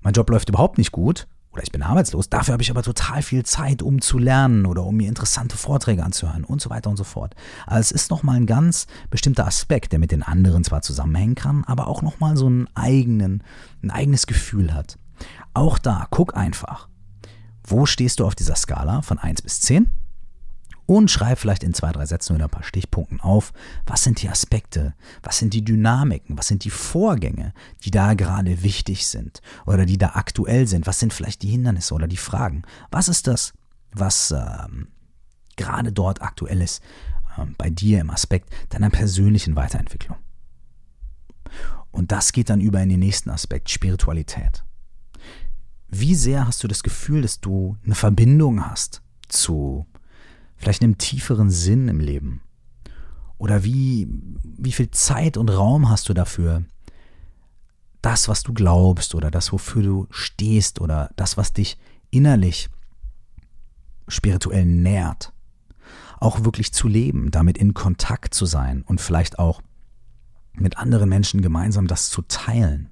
mein Job läuft überhaupt nicht gut oder ich bin arbeitslos, dafür habe ich aber total viel Zeit, um zu lernen oder um mir interessante Vorträge anzuhören und so weiter und so fort. Also es ist nochmal ein ganz bestimmter Aspekt, der mit den anderen zwar zusammenhängen kann, aber auch nochmal so einen eigenen, ein eigenes Gefühl hat. Auch da, guck einfach, wo stehst du auf dieser Skala von 1 bis 10? Und schreib vielleicht in zwei, drei Sätzen oder ein paar Stichpunkten auf, was sind die Aspekte, was sind die Dynamiken, was sind die Vorgänge, die da gerade wichtig sind oder die da aktuell sind, was sind vielleicht die Hindernisse oder die Fragen, was ist das, was ähm, gerade dort aktuell ist äh, bei dir im Aspekt deiner persönlichen Weiterentwicklung. Und das geht dann über in den nächsten Aspekt, Spiritualität. Wie sehr hast du das Gefühl, dass du eine Verbindung hast zu vielleicht einem tieferen Sinn im Leben Oder wie, wie viel Zeit und Raum hast du dafür, das, was du glaubst oder das, wofür du stehst oder das, was dich innerlich spirituell nährt, auch wirklich zu leben, damit in Kontakt zu sein und vielleicht auch mit anderen Menschen gemeinsam das zu teilen.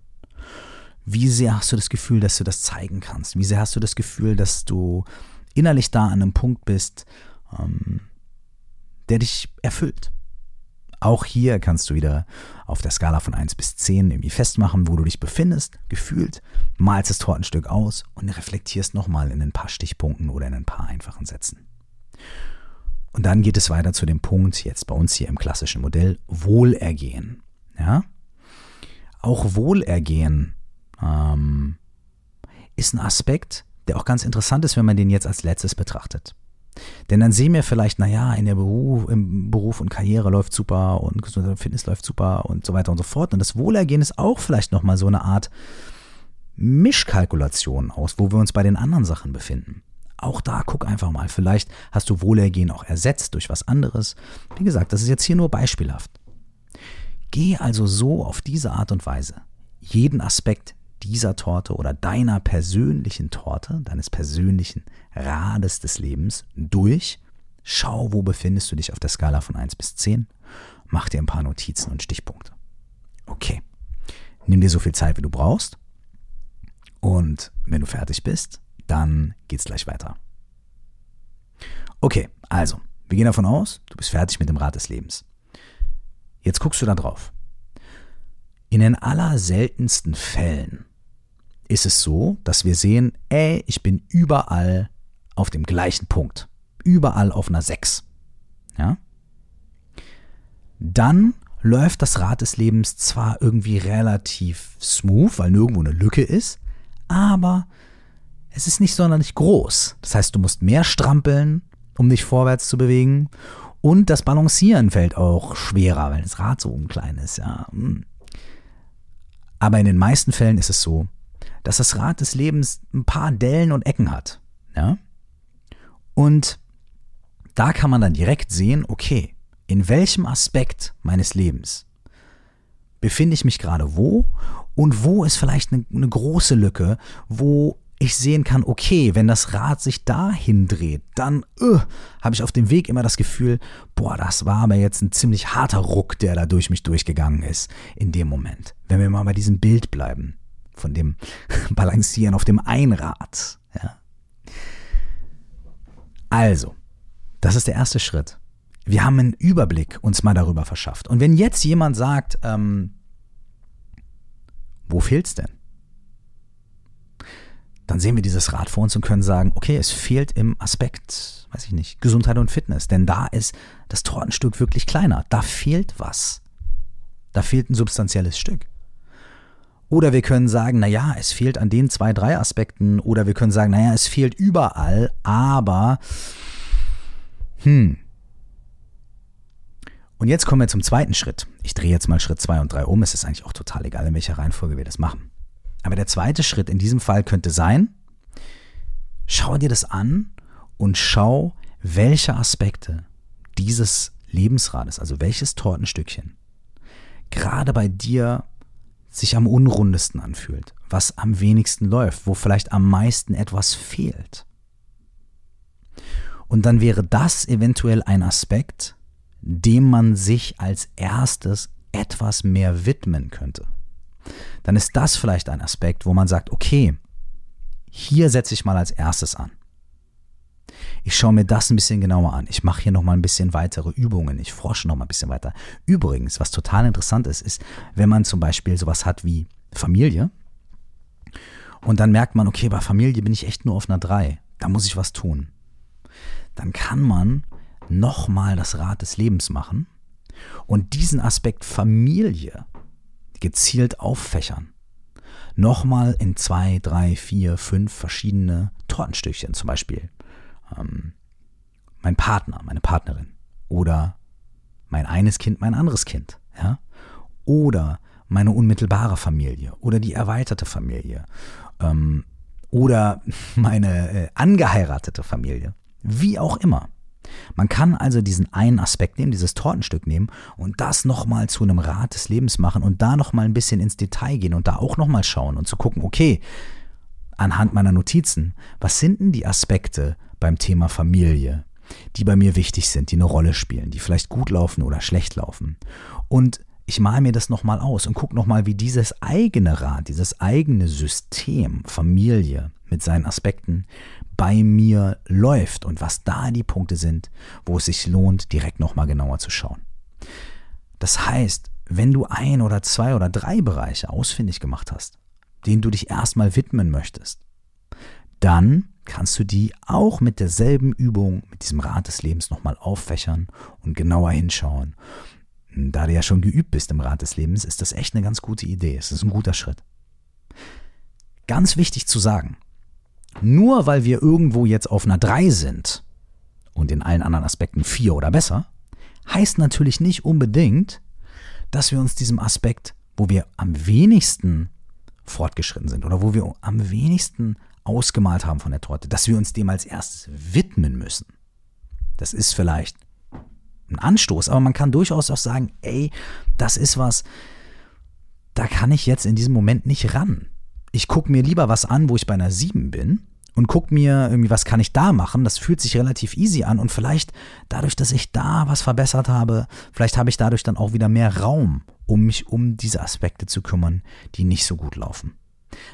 Wie sehr hast du das Gefühl, dass du das zeigen kannst? Wie sehr hast du das Gefühl, dass du innerlich da an einem Punkt bist, ähm, der dich erfüllt? Auch hier kannst du wieder auf der Skala von 1 bis 10 irgendwie festmachen, wo du dich befindest, gefühlt, malst das Tortenstück aus und reflektierst nochmal in ein paar Stichpunkten oder in ein paar einfachen Sätzen. Und dann geht es weiter zu dem Punkt, jetzt bei uns hier im klassischen Modell, Wohlergehen. Ja? Auch Wohlergehen ähm, ist ein Aspekt, der auch ganz interessant ist, wenn man den jetzt als letztes betrachtet. Denn dann sehen wir vielleicht, naja, in der Beruf, im Beruf und Karriere läuft super und Gesundheit und Fitness läuft super und so weiter und so fort. Und das Wohlergehen ist auch vielleicht nochmal so eine Art Mischkalkulation aus, wo wir uns bei den anderen Sachen befinden. Auch da guck einfach mal. Vielleicht hast du Wohlergehen auch ersetzt durch was anderes. Wie gesagt, das ist jetzt hier nur beispielhaft. Geh also so auf diese Art und Weise jeden Aspekt dieser Torte oder deiner persönlichen Torte, deines persönlichen Rades des Lebens durch. Schau, wo befindest du dich auf der Skala von 1 bis 10. Mach dir ein paar Notizen und Stichpunkte. Okay. Nimm dir so viel Zeit, wie du brauchst. Und wenn du fertig bist, dann geht's gleich weiter. Okay, also, wir gehen davon aus, du bist fertig mit dem Rad des Lebens. Jetzt guckst du da drauf. In den allerseltensten Fällen ist es so, dass wir sehen, ey, ich bin überall auf dem gleichen Punkt. Überall auf einer 6. Ja? Dann läuft das Rad des Lebens zwar irgendwie relativ smooth, weil nirgendwo eine Lücke ist, aber es ist nicht sonderlich groß. Das heißt, du musst mehr strampeln, um dich vorwärts zu bewegen. Und das Balancieren fällt auch schwerer, weil das Rad so klein ist. Ja. Hm. Aber in den meisten Fällen ist es so, dass das Rad des Lebens ein paar Dellen und Ecken hat. Ja? Und da kann man dann direkt sehen, okay, in welchem Aspekt meines Lebens befinde ich mich gerade wo und wo ist vielleicht eine, eine große Lücke, wo ich sehen kann, okay, wenn das Rad sich dahin dreht, dann uh, habe ich auf dem Weg immer das Gefühl, boah, das war aber jetzt ein ziemlich harter Ruck, der da durch mich durchgegangen ist in dem Moment. Wenn wir mal bei diesem Bild bleiben von dem <laughs> Balancieren auf dem Einrad. Also, das ist der erste Schritt. Wir haben einen Überblick uns mal darüber verschafft. Und wenn jetzt jemand sagt, ähm, wo fehlt's denn? Dann sehen wir dieses Rad vor uns und können sagen, okay, es fehlt im Aspekt, weiß ich nicht, Gesundheit und Fitness. Denn da ist das Tortenstück wirklich kleiner. Da fehlt was. Da fehlt ein substanzielles Stück. Oder wir können sagen, naja, es fehlt an den zwei, drei Aspekten. Oder wir können sagen, naja, es fehlt überall, aber hm. Und jetzt kommen wir zum zweiten Schritt. Ich drehe jetzt mal Schritt zwei und drei um. Es ist eigentlich auch total egal, in welcher Reihenfolge wir das machen. Aber der zweite Schritt in diesem Fall könnte sein, schau dir das an und schau, welche Aspekte dieses Lebensrades, also welches Tortenstückchen, gerade bei dir sich am unrundesten anfühlt, was am wenigsten läuft, wo vielleicht am meisten etwas fehlt. Und dann wäre das eventuell ein Aspekt, dem man sich als erstes etwas mehr widmen könnte. Dann ist das vielleicht ein Aspekt, wo man sagt, okay, hier setze ich mal als erstes an. Ich schaue mir das ein bisschen genauer an. Ich mache hier noch mal ein bisschen weitere Übungen. Ich forsche noch mal ein bisschen weiter. Übrigens, was total interessant ist, ist, wenn man zum Beispiel sowas hat wie Familie und dann merkt man, okay, bei Familie bin ich echt nur auf einer 3. Da muss ich was tun. Dann kann man noch mal das Rad des Lebens machen und diesen Aspekt Familie gezielt auffächern. Nochmal in zwei, drei, vier, fünf verschiedene Tortenstückchen zum Beispiel ähm, mein Partner, meine Partnerin. Oder mein eines Kind, mein anderes Kind, ja, oder meine unmittelbare Familie oder die erweiterte Familie. Ähm, oder <laughs> meine äh, angeheiratete Familie, wie auch immer, Man kann also diesen einen Aspekt nehmen, dieses Tortenstück nehmen und das nochmal zu einem Rat des Lebens machen und da nochmal ein bisschen ins Detail gehen und da auch nochmal schauen und zu gucken, okay, anhand meiner Notizen, was sind denn die Aspekte beim Thema Familie, die bei mir wichtig sind, die eine Rolle spielen, die vielleicht gut laufen oder schlecht laufen. Und ich male mir das nochmal aus und gucke nochmal, wie dieses eigene Rad, dieses eigene System, Familie mit seinen Aspekten bei mir läuft und was da die Punkte sind, wo es sich lohnt, direkt nochmal genauer zu schauen. Das heißt, wenn du ein oder zwei oder drei Bereiche ausfindig gemacht hast, denen du dich erstmal widmen möchtest, dann kannst du die auch mit derselben Übung, mit diesem Rad des Lebens nochmal auffächern und genauer hinschauen. Da du ja schon geübt bist im Rad des Lebens, ist das echt eine ganz gute Idee. Es ist ein guter Schritt. Ganz wichtig zu sagen, nur weil wir irgendwo jetzt auf einer 3 sind und in allen anderen Aspekten 4 oder besser, heißt natürlich nicht unbedingt, dass wir uns diesem Aspekt, wo wir am wenigsten fortgeschritten sind oder wo wir am wenigsten ausgemalt haben von der Torte, dass wir uns dem als erstes widmen müssen. Das ist vielleicht ein Anstoß, aber man kann durchaus auch sagen, ey, das ist was, da kann ich jetzt in diesem Moment nicht ran ich gucke mir lieber was an, wo ich bei einer 7 bin und gucke mir irgendwie, was kann ich da machen. Das fühlt sich relativ easy an und vielleicht dadurch, dass ich da was verbessert habe, vielleicht habe ich dadurch dann auch wieder mehr Raum, um mich um diese Aspekte zu kümmern, die nicht so gut laufen.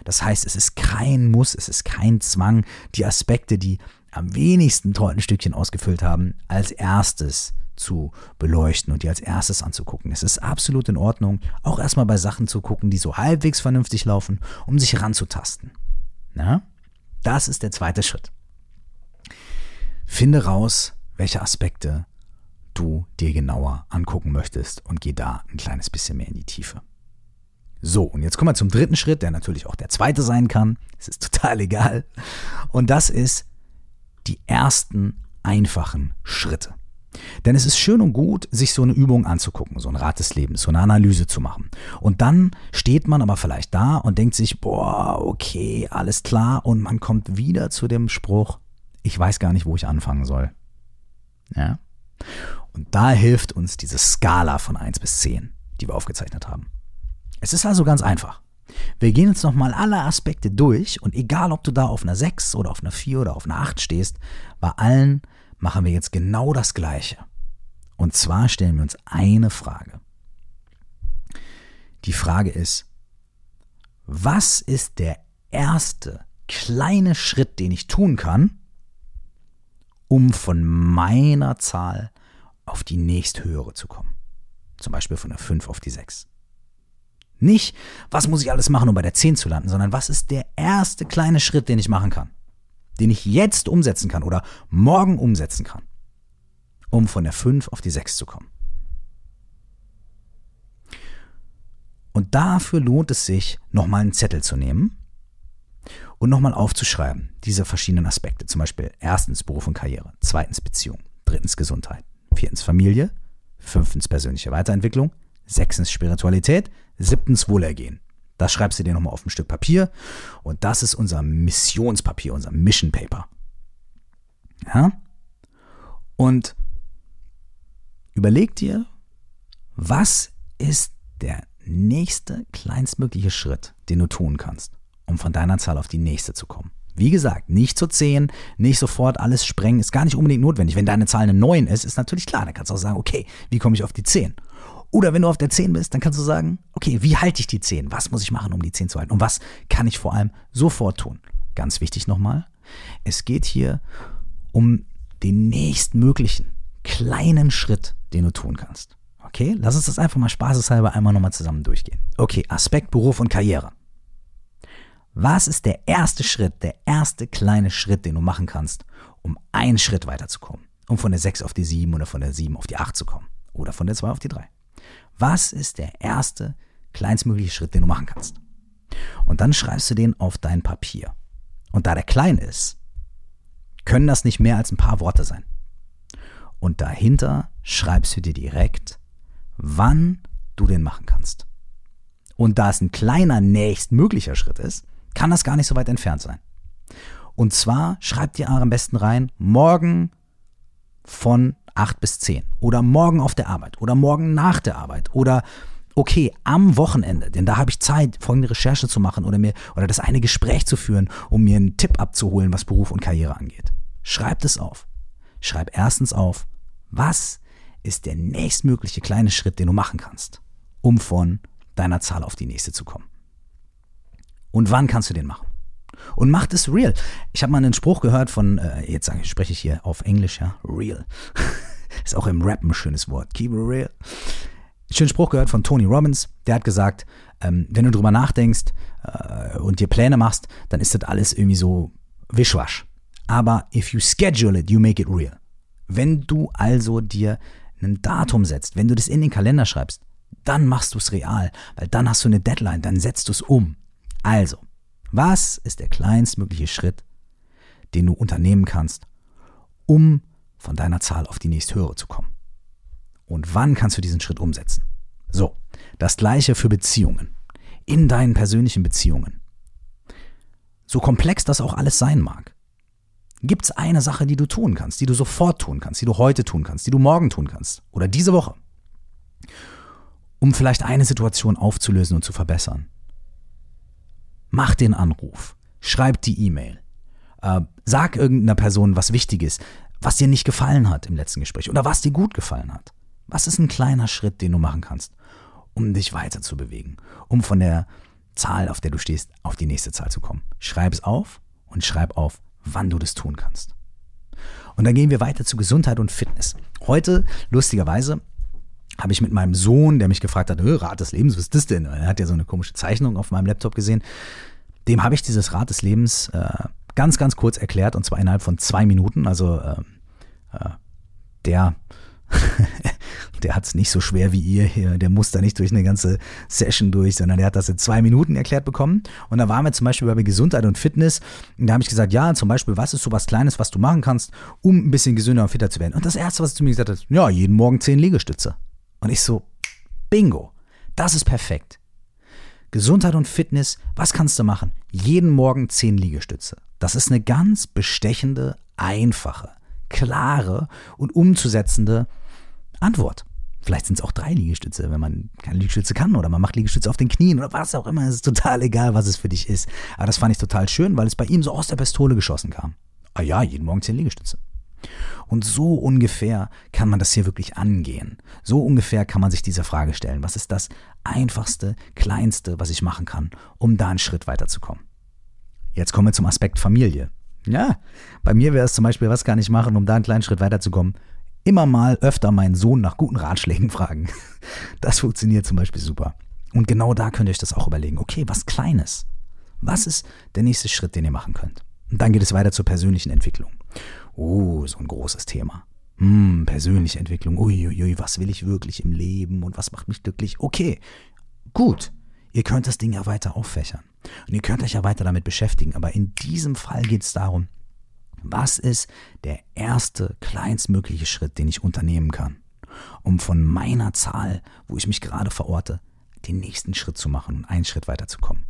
Das heißt, es ist kein Muss, es ist kein Zwang, die Aspekte, die am wenigsten Tortenstückchen ausgefüllt haben, als erstes zu beleuchten und die als erstes anzugucken. Es ist absolut in Ordnung, auch erstmal bei Sachen zu gucken, die so halbwegs vernünftig laufen, um sich ranzutasten. Na? Das ist der zweite Schritt. Finde raus, welche Aspekte du dir genauer angucken möchtest und geh da ein kleines bisschen mehr in die Tiefe. So, und jetzt kommen wir zum dritten Schritt, der natürlich auch der zweite sein kann. Es ist total egal. Und das ist die ersten einfachen Schritte. Denn es ist schön und gut, sich so eine Übung anzugucken, so ein Rat des Lebens, so eine Analyse zu machen. Und dann steht man aber vielleicht da und denkt sich, boah, okay, alles klar. Und man kommt wieder zu dem Spruch, ich weiß gar nicht, wo ich anfangen soll. Ja? Und da hilft uns diese Skala von 1 bis 10, die wir aufgezeichnet haben. Es ist also ganz einfach. Wir gehen jetzt nochmal alle Aspekte durch und egal, ob du da auf einer 6 oder auf einer 4 oder auf einer 8 stehst, bei allen machen wir jetzt genau das Gleiche. Und zwar stellen wir uns eine Frage. Die Frage ist, was ist der erste kleine Schritt, den ich tun kann, um von meiner Zahl auf die nächsthöhere zu kommen? Zum Beispiel von der 5 auf die 6. Nicht, was muss ich alles machen, um bei der 10 zu landen, sondern was ist der erste kleine Schritt, den ich machen kann? den ich jetzt umsetzen kann oder morgen umsetzen kann, um von der 5 auf die 6 zu kommen. Und dafür lohnt es sich, nochmal einen Zettel zu nehmen und nochmal aufzuschreiben, diese verschiedenen Aspekte. Zum Beispiel erstens Beruf und Karriere, zweitens Beziehung, drittens Gesundheit, viertens Familie, fünftens persönliche Weiterentwicklung, sechstens Spiritualität, siebtens Wohlergehen, das schreibst du dir nochmal auf ein Stück Papier und das ist unser Missionspapier, unser Mission Paper. Ja? Und überleg dir, was ist der nächste kleinstmögliche Schritt, den du tun kannst, um von deiner Zahl auf die nächste zu kommen. Wie gesagt, nicht zu 10, nicht sofort alles sprengen, ist gar nicht unbedingt notwendig. Wenn deine Zahl eine 9 ist, ist natürlich klar, dann kannst du auch sagen, okay, wie komme ich auf die 10? Oder wenn du auf der 10 bist, dann kannst du sagen, okay, wie halte ich die 10? Was muss ich machen, um die 10 zu halten? Und was kann ich vor allem sofort tun? Ganz wichtig nochmal, es geht hier um den nächstmöglichen kleinen Schritt, den du tun kannst. Okay, lass uns das einfach mal spaßeshalber einmal nochmal zusammen durchgehen. Okay, Aspekt Beruf und Karriere. Was ist der erste Schritt, der erste kleine Schritt, den du machen kannst, um einen Schritt weiterzukommen? Um von der 6 auf die 7 oder von der 7 auf die 8 zu kommen? Oder von der 2 auf die 3? Was ist der erste kleinstmögliche Schritt, den du machen kannst? Und dann schreibst du den auf dein Papier. Und da der klein ist, können das nicht mehr als ein paar Worte sein. Und dahinter schreibst du dir direkt, wann du den machen kannst. Und da es ein kleiner nächstmöglicher Schritt ist, kann das gar nicht so weit entfernt sein. Und zwar schreibt dir am besten rein, morgen von 8 bis 10 oder morgen auf der Arbeit oder morgen nach der Arbeit oder okay, am Wochenende, denn da habe ich Zeit, folgende Recherche zu machen oder mir oder das eine Gespräch zu führen, um mir einen Tipp abzuholen, was Beruf und Karriere angeht. Schreib es auf. Schreib erstens auf, was ist der nächstmögliche kleine Schritt, den du machen kannst, um von deiner Zahl auf die nächste zu kommen. Und wann kannst du den machen? Und mach das real. Ich habe mal einen Spruch gehört von, äh, jetzt sage ich, spreche ich hier auf Englisch, ja, real. <laughs> ist auch im Rap ein schönes Wort. Keep it real. Schönen Spruch gehört von Tony Robbins. Der hat gesagt, ähm, wenn du drüber nachdenkst äh, und dir Pläne machst, dann ist das alles irgendwie so wischwasch. Aber if you schedule it, you make it real. Wenn du also dir ein Datum setzt, wenn du das in den Kalender schreibst, dann machst du es real, weil dann hast du eine Deadline, dann setzt du es um. Also, was ist der kleinstmögliche Schritt, den du unternehmen kannst, um von deiner Zahl auf die nächsthöhere zu kommen? Und wann kannst du diesen Schritt umsetzen? So, das gleiche für Beziehungen. In deinen persönlichen Beziehungen. So komplex das auch alles sein mag. Gibt es eine Sache, die du tun kannst, die du sofort tun kannst, die du heute tun kannst, die du morgen tun kannst oder diese Woche, um vielleicht eine Situation aufzulösen und zu verbessern? Mach den Anruf, schreib die E-Mail, äh, sag irgendeiner Person was Wichtiges, was dir nicht gefallen hat im letzten Gespräch oder was dir gut gefallen hat. Was ist ein kleiner Schritt, den du machen kannst, um dich weiter zu bewegen, um von der Zahl, auf der du stehst, auf die nächste Zahl zu kommen? Schreib es auf und schreib auf, wann du das tun kannst. Und dann gehen wir weiter zu Gesundheit und Fitness. Heute, lustigerweise, habe ich mit meinem Sohn, der mich gefragt hat, Rat des Lebens, was ist das denn? Er hat ja so eine komische Zeichnung auf meinem Laptop gesehen. Dem habe ich dieses Rat des Lebens äh, ganz, ganz kurz erklärt und zwar innerhalb von zwei Minuten. Also äh, äh, der <laughs> der hat es nicht so schwer wie ihr hier. Der muss da nicht durch eine ganze Session durch, sondern der hat das in zwei Minuten erklärt bekommen. Und da waren wir zum Beispiel bei Gesundheit und Fitness. Und da habe ich gesagt, ja, zum Beispiel, was ist so was Kleines, was du machen kannst, um ein bisschen gesünder und fitter zu werden? Und das Erste, was er zu mir gesagt hat, ja, jeden Morgen zehn Liegestütze. Und ich so, bingo, das ist perfekt. Gesundheit und Fitness, was kannst du machen? Jeden Morgen zehn Liegestütze. Das ist eine ganz bestechende, einfache, klare und umzusetzende Antwort. Vielleicht sind es auch drei Liegestütze, wenn man keine Liegestütze kann oder man macht Liegestütze auf den Knien oder was auch immer. Es ist total egal, was es für dich ist. Aber das fand ich total schön, weil es bei ihm so aus der Pistole geschossen kam. Ah ja, jeden Morgen zehn Liegestütze. Und so ungefähr kann man das hier wirklich angehen. So ungefähr kann man sich diese Frage stellen. Was ist das einfachste, kleinste, was ich machen kann, um da einen Schritt weiterzukommen? Jetzt kommen wir zum Aspekt Familie. Ja, bei mir wäre es zum Beispiel, was kann ich machen, um da einen kleinen Schritt weiterzukommen? immer mal öfter meinen Sohn nach guten Ratschlägen <laughs> fragen. Das funktioniert zum Beispiel super. Und genau da könnt ihr euch das auch überlegen. Okay, was Kleines. Was ist der nächste Schritt, den ihr machen könnt? Und dann geht es weiter zur persönlichen Entwicklung. Oh, so ein großes Thema. Hm, persönliche Entwicklung. Uiuiui, was will ich wirklich im Leben und was macht mich glücklich? Okay, gut. Ihr könnt das Ding ja weiter auffächern. Und ihr könnt euch ja weiter damit beschäftigen. Aber in diesem Fall geht es darum, was ist der erste kleinstmögliche Schritt, den ich unternehmen kann, um von meiner Zahl, wo ich mich gerade verorte, den nächsten Schritt zu machen und einen Schritt weiterzukommen?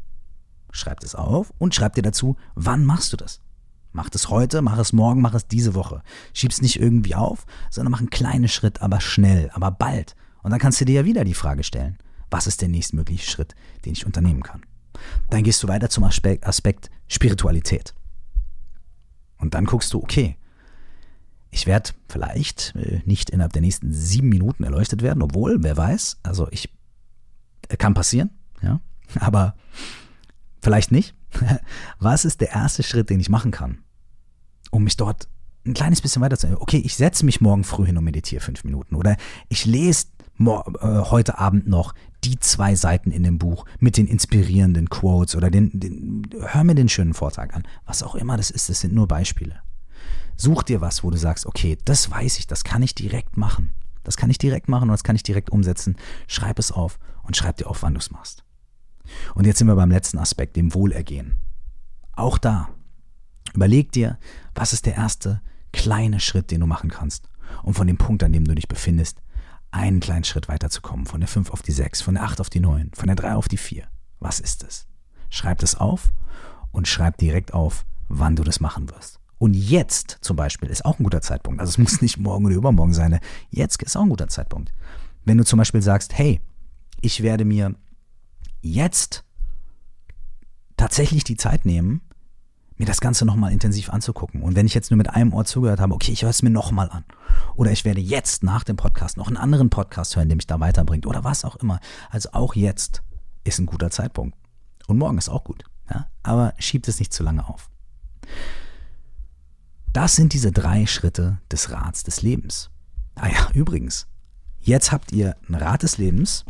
Schreib es auf und schreib dir dazu, wann machst du das? Mach es heute, mach es morgen, mach es diese Woche. Schieb's nicht irgendwie auf, sondern mach einen kleinen Schritt, aber schnell, aber bald. Und dann kannst du dir ja wieder die Frage stellen, was ist der nächstmögliche Schritt, den ich unternehmen kann? Dann gehst du weiter zum Aspekt, Aspekt Spiritualität. Und dann guckst du, okay, ich werde vielleicht äh, nicht innerhalb der nächsten sieben Minuten erleuchtet werden, obwohl, wer weiß, also ich äh, kann passieren, ja, <laughs> aber vielleicht nicht. <laughs> Was ist der erste Schritt, den ich machen kann, um mich dort ein kleines bisschen weiter zu. Okay, ich setze mich morgen früh hin und meditiere fünf Minuten oder ich lese äh, heute Abend noch die zwei Seiten in dem Buch mit den inspirierenden Quotes oder den, den, hör mir den schönen Vortrag an. Was auch immer das ist, das sind nur Beispiele. Such dir was, wo du sagst, okay, das weiß ich, das kann ich direkt machen. Das kann ich direkt machen und das kann ich direkt umsetzen. Schreib es auf und schreib dir auf, wann du es machst. Und jetzt sind wir beim letzten Aspekt, dem Wohlergehen. Auch da, überleg dir, was ist der erste kleine Schritt, den du machen kannst, um von dem Punkt, an dem du dich befindest, einen kleinen Schritt weiterzukommen, von der 5 auf die 6, von der 8 auf die 9, von der 3 auf die 4. Was ist es? Schreib das auf und schreib direkt auf, wann du das machen wirst. Und jetzt zum Beispiel ist auch ein guter Zeitpunkt. Also es muss nicht morgen oder übermorgen sein. Ne? Jetzt ist auch ein guter Zeitpunkt. Wenn du zum Beispiel sagst, hey, ich werde mir jetzt tatsächlich die Zeit nehmen, mir das Ganze nochmal intensiv anzugucken. Und wenn ich jetzt nur mit einem Ohr zugehört habe, okay, ich höre es mir nochmal an. Oder ich werde jetzt nach dem Podcast noch einen anderen Podcast hören, der mich da weiterbringt. Oder was auch immer. Also auch jetzt ist ein guter Zeitpunkt. Und morgen ist auch gut. Ja? Aber schiebt es nicht zu lange auf. Das sind diese drei Schritte des Rats des Lebens. Ah ja, übrigens, jetzt habt ihr ein Rat des Lebens,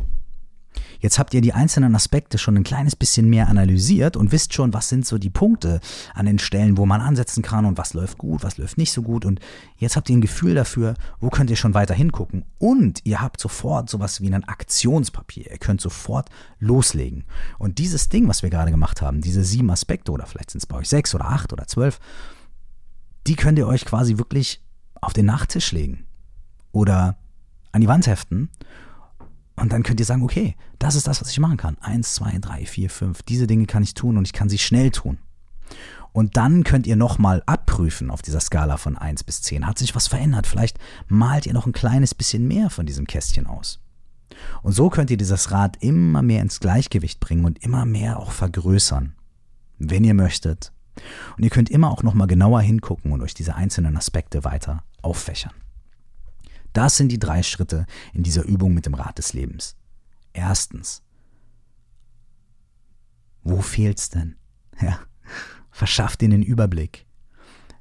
Jetzt habt ihr die einzelnen Aspekte schon ein kleines bisschen mehr analysiert und wisst schon, was sind so die Punkte an den Stellen, wo man ansetzen kann und was läuft gut, was läuft nicht so gut. Und jetzt habt ihr ein Gefühl dafür, wo könnt ihr schon weiter hingucken. Und ihr habt sofort sowas wie ein Aktionspapier. Ihr könnt sofort loslegen. Und dieses Ding, was wir gerade gemacht haben, diese sieben Aspekte, oder vielleicht sind es bei euch sechs oder acht oder zwölf, die könnt ihr euch quasi wirklich auf den Nachttisch legen. Oder an die Wand heften und dann könnt ihr sagen, okay, das ist das, was ich machen kann. Eins, zwei, drei, vier, fünf. Diese Dinge kann ich tun und ich kann sie schnell tun. Und dann könnt ihr nochmal abprüfen auf dieser Skala von 1 bis 10. Hat sich was verändert? Vielleicht malt ihr noch ein kleines bisschen mehr von diesem Kästchen aus. Und so könnt ihr dieses Rad immer mehr ins Gleichgewicht bringen und immer mehr auch vergrößern, wenn ihr möchtet. Und ihr könnt immer auch nochmal genauer hingucken und euch diese einzelnen Aspekte weiter auffächern. Das sind die drei Schritte in dieser Übung mit dem Rad des Lebens. Erstens, wo fehlt's denn? <laughs> Ja, verschaff dir einen Überblick.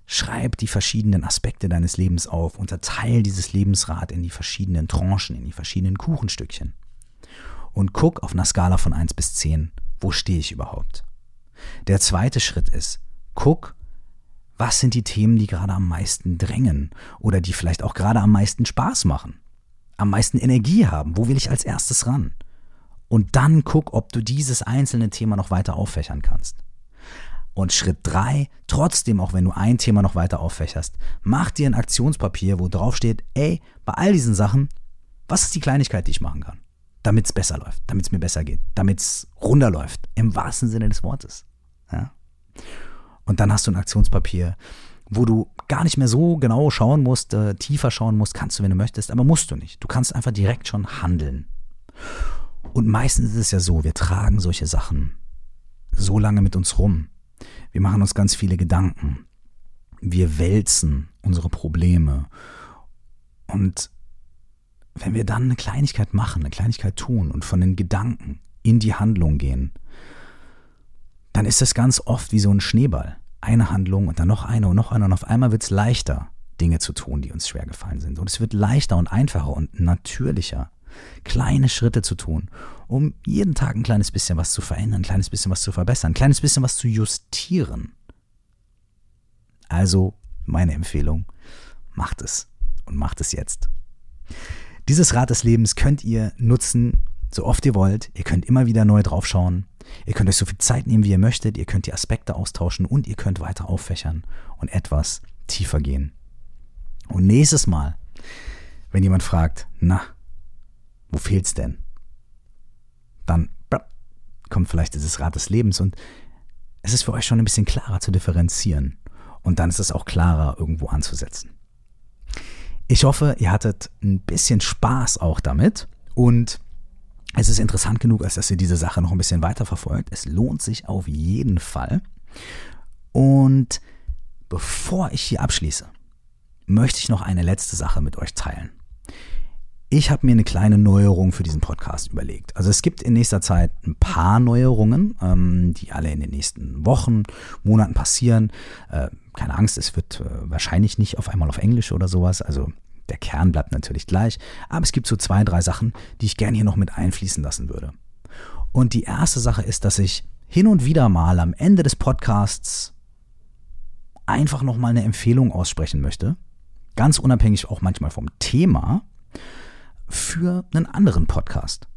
Schreib die verschiedenen Aspekte deines Lebens auf, unterteil dieses Lebensrad in die verschiedenen Tranchen, in die verschiedenen Kuchenstückchen. Und guck auf einer Skala von 1 bis 10, wo stehe ich überhaupt? Der zweite Schritt ist, guck, was sind die Themen, die gerade am meisten drängen oder die vielleicht auch gerade am meisten Spaß machen, am meisten Energie haben, wo will ich als erstes ran? Und dann guck, ob du dieses einzelne Thema noch weiter auffächern kannst. Und Schritt drei, trotzdem auch wenn du ein Thema noch weiter auffächerst, mach dir ein Aktionspapier, wo drauf steht, ey, bei all diesen Sachen, was ist die Kleinigkeit, die ich machen kann? Damit es besser läuft, damit es mir besser geht, damit es runterläuft, im wahrsten Sinne des Wortes. Ja? Und dann hast du ein Aktionspapier, wo du gar nicht mehr so genau schauen musst, äh, tiefer schauen musst, kannst du, wenn du möchtest, aber musst du nicht. Du kannst einfach direkt schon handeln. Und meistens ist es ja so, wir tragen solche Sachen so lange mit uns rum. Wir machen uns ganz viele Gedanken. Wir wälzen unsere Probleme. Und wenn wir dann eine Kleinigkeit machen, eine Kleinigkeit tun und von den Gedanken in die Handlung gehen, dann ist es ganz oft wie so ein Schneeball eine Handlung und dann noch eine und noch eine und auf einmal wird es leichter, Dinge zu tun, die uns schwer gefallen sind. Und es wird leichter und einfacher und natürlicher, kleine Schritte zu tun, um jeden Tag ein kleines bisschen was zu verändern, ein kleines bisschen was zu verbessern, ein kleines bisschen was zu justieren. Also meine Empfehlung, macht es und macht es jetzt. Dieses Rad des Lebens könnt ihr nutzen, so oft ihr wollt. Ihr könnt immer wieder neu draufschauen. Ihr könnt euch so viel Zeit nehmen, wie ihr möchtet. Ihr könnt die Aspekte austauschen und ihr könnt weiter auffächern und etwas tiefer gehen. Und nächstes Mal, wenn jemand fragt, na, wo fehlt's denn? Dann kommt vielleicht dieses Rad des Lebens und es ist für euch schon ein bisschen klarer zu differenzieren. Und dann ist es auch klarer, irgendwo anzusetzen. Ich hoffe, ihr hattet ein bisschen Spaß auch damit und es ist interessant genug, als dass ihr diese Sache noch ein bisschen weiter verfolgt. Es lohnt sich auf jeden Fall. Und bevor ich hier abschließe, möchte ich noch eine letzte Sache mit euch teilen. Ich habe mir eine kleine Neuerung für diesen Podcast überlegt. Also es gibt in nächster Zeit ein paar Neuerungen, ähm, die alle in den nächsten Wochen, Monaten passieren. Äh, keine Angst, es wird äh, wahrscheinlich nicht auf einmal auf Englisch oder sowas. Also der Kern bleibt natürlich gleich, aber es gibt so zwei, drei Sachen, die ich gerne hier noch mit einfließen lassen würde. Und die erste Sache ist, dass ich hin und wieder mal am Ende des Podcasts einfach nochmal eine Empfehlung aussprechen möchte, ganz unabhängig auch manchmal vom Thema, für einen anderen Podcast,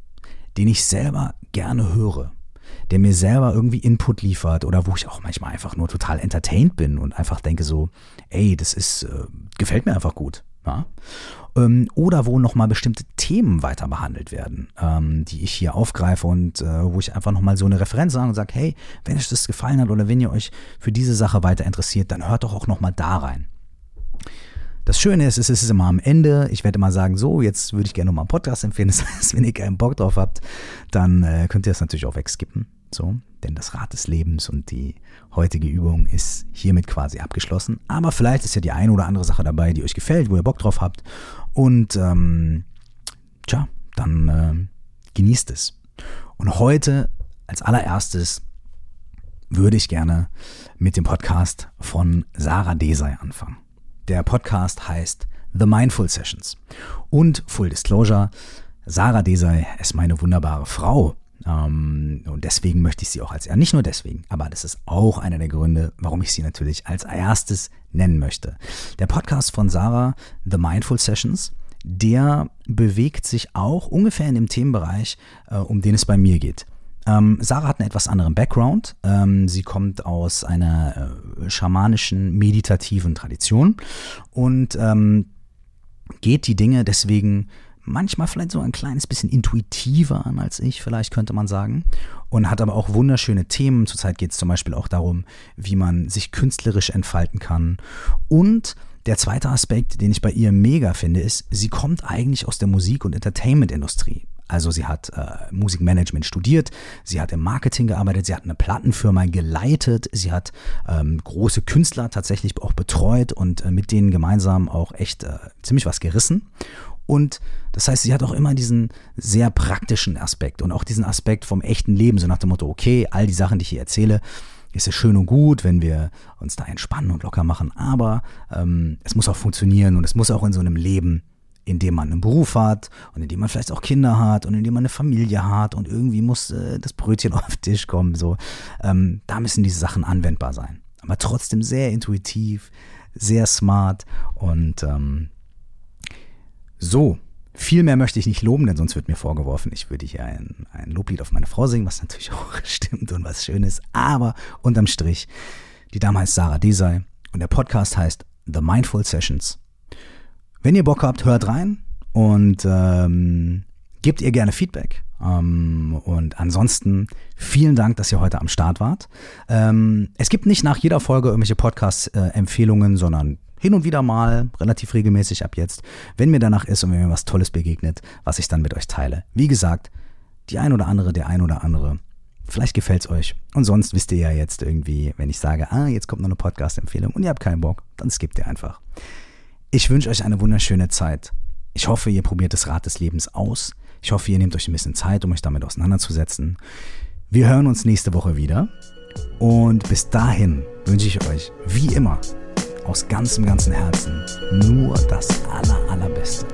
den ich selber gerne höre, der mir selber irgendwie Input liefert oder wo ich auch manchmal einfach nur total entertained bin und einfach denke so, ey, das ist, äh, gefällt mir einfach gut. Ja? Ähm, oder wo nochmal bestimmte Themen weiter behandelt werden, ähm, die ich hier aufgreife und äh, wo ich einfach nochmal so eine Referenz sage und sage, hey, wenn euch das gefallen hat oder wenn ihr euch für diese Sache weiter interessiert, dann hört doch auch nochmal da rein. Das Schöne ist, es ist immer am Ende. Ich werde immer sagen, so, jetzt würde ich gerne nochmal einen Podcast empfehlen. <laughs> Das heißt, wenn ihr keinen Bock drauf habt, dann äh, könnt ihr das natürlich auch wegskippen. So, denn das Rad des Lebens und die heutige Übung ist hiermit quasi abgeschlossen. Aber vielleicht ist ja die eine oder andere Sache dabei, die euch gefällt, wo ihr Bock drauf habt. Und ähm, tja, dann äh, genießt es. Und heute als allererstes würde ich gerne mit dem Podcast von Sarah Desai anfangen. Der Podcast heißt The Mindful Sessions. Und Full Disclosure, Sarah Desai ist meine wunderbare Frau. Ähm, und deswegen möchte ich sie auch als, ja nicht nur deswegen, aber das ist auch einer der Gründe, warum ich sie natürlich als erstes nennen möchte. Der Podcast von Sarah, The Mindful Sessions, der bewegt sich auch ungefähr in dem Themenbereich, äh, um den es bei mir geht. Ähm, Sarah hat einen etwas anderen Background. Ähm, sie kommt aus einer äh, schamanischen, meditativen Tradition und ähm, geht die Dinge deswegen manchmal vielleicht so ein kleines bisschen intuitiver an als ich, vielleicht könnte man sagen. Und hat aber auch wunderschöne Themen. Zurzeit geht es zum Beispiel auch darum, wie man sich künstlerisch entfalten kann. Und der zweite Aspekt, den ich bei ihr mega finde, ist, sie kommt eigentlich aus der Musik- und Entertainment-Industrie. Also sie hat äh, Musikmanagement studiert, sie hat im Marketing gearbeitet, sie hat eine Plattenfirma geleitet, sie hat ähm, große Künstler tatsächlich auch betreut und äh, mit denen gemeinsam auch echt äh, ziemlich was gerissen. Und das heißt, sie hat auch immer diesen sehr praktischen Aspekt und auch diesen Aspekt vom echten Leben, so nach dem Motto, okay, all die Sachen, die ich hier erzähle, ist es schön und gut, wenn wir uns da entspannen und locker machen, aber ähm, es muss auch funktionieren und es muss auch in so einem Leben, in dem man einen Beruf hat und in dem man vielleicht auch Kinder hat und in dem man eine Familie hat und irgendwie muss äh, das Brötchen <laughs> auf den Tisch kommen, so, ähm, da müssen diese Sachen anwendbar sein. Aber trotzdem sehr intuitiv, sehr smart und ähm, so, viel mehr möchte ich nicht loben, denn sonst wird mir vorgeworfen, ich würde hier ein, ein Loblied auf meine Frau singen, was natürlich <laughs> auch stimmt und was schön ist. Aber unterm Strich, die Dame heißt Sarah Desai und der Podcast heißt The Mindful Sessions. Wenn ihr Bock habt, hört rein und ähm, gebt ihr gerne Feedback. Ähm, und ansonsten vielen Dank, dass ihr heute am Start wart. Ähm, es gibt nicht nach jeder Folge irgendwelche Podcast-Empfehlungen, sondern hin und wieder mal, relativ regelmäßig ab jetzt, wenn mir danach ist und wenn mir was Tolles begegnet, was ich dann mit euch teile. Wie gesagt, die ein oder andere, der ein oder andere. Vielleicht gefällt es euch. Und sonst wisst ihr ja jetzt irgendwie, wenn ich sage, ah, jetzt kommt noch eine Podcast-Empfehlung und ihr habt keinen Bock, dann skippt ihr einfach. Ich wünsche euch eine wunderschöne Zeit. Ich hoffe, ihr probiert das Rad des Lebens aus. Ich hoffe, ihr nehmt euch ein bisschen Zeit, um euch damit auseinanderzusetzen. Wir hören uns nächste Woche wieder. Und bis dahin wünsche ich euch, wie immer, aus ganzem, ganzem Herzen nur das aller, allerbeste.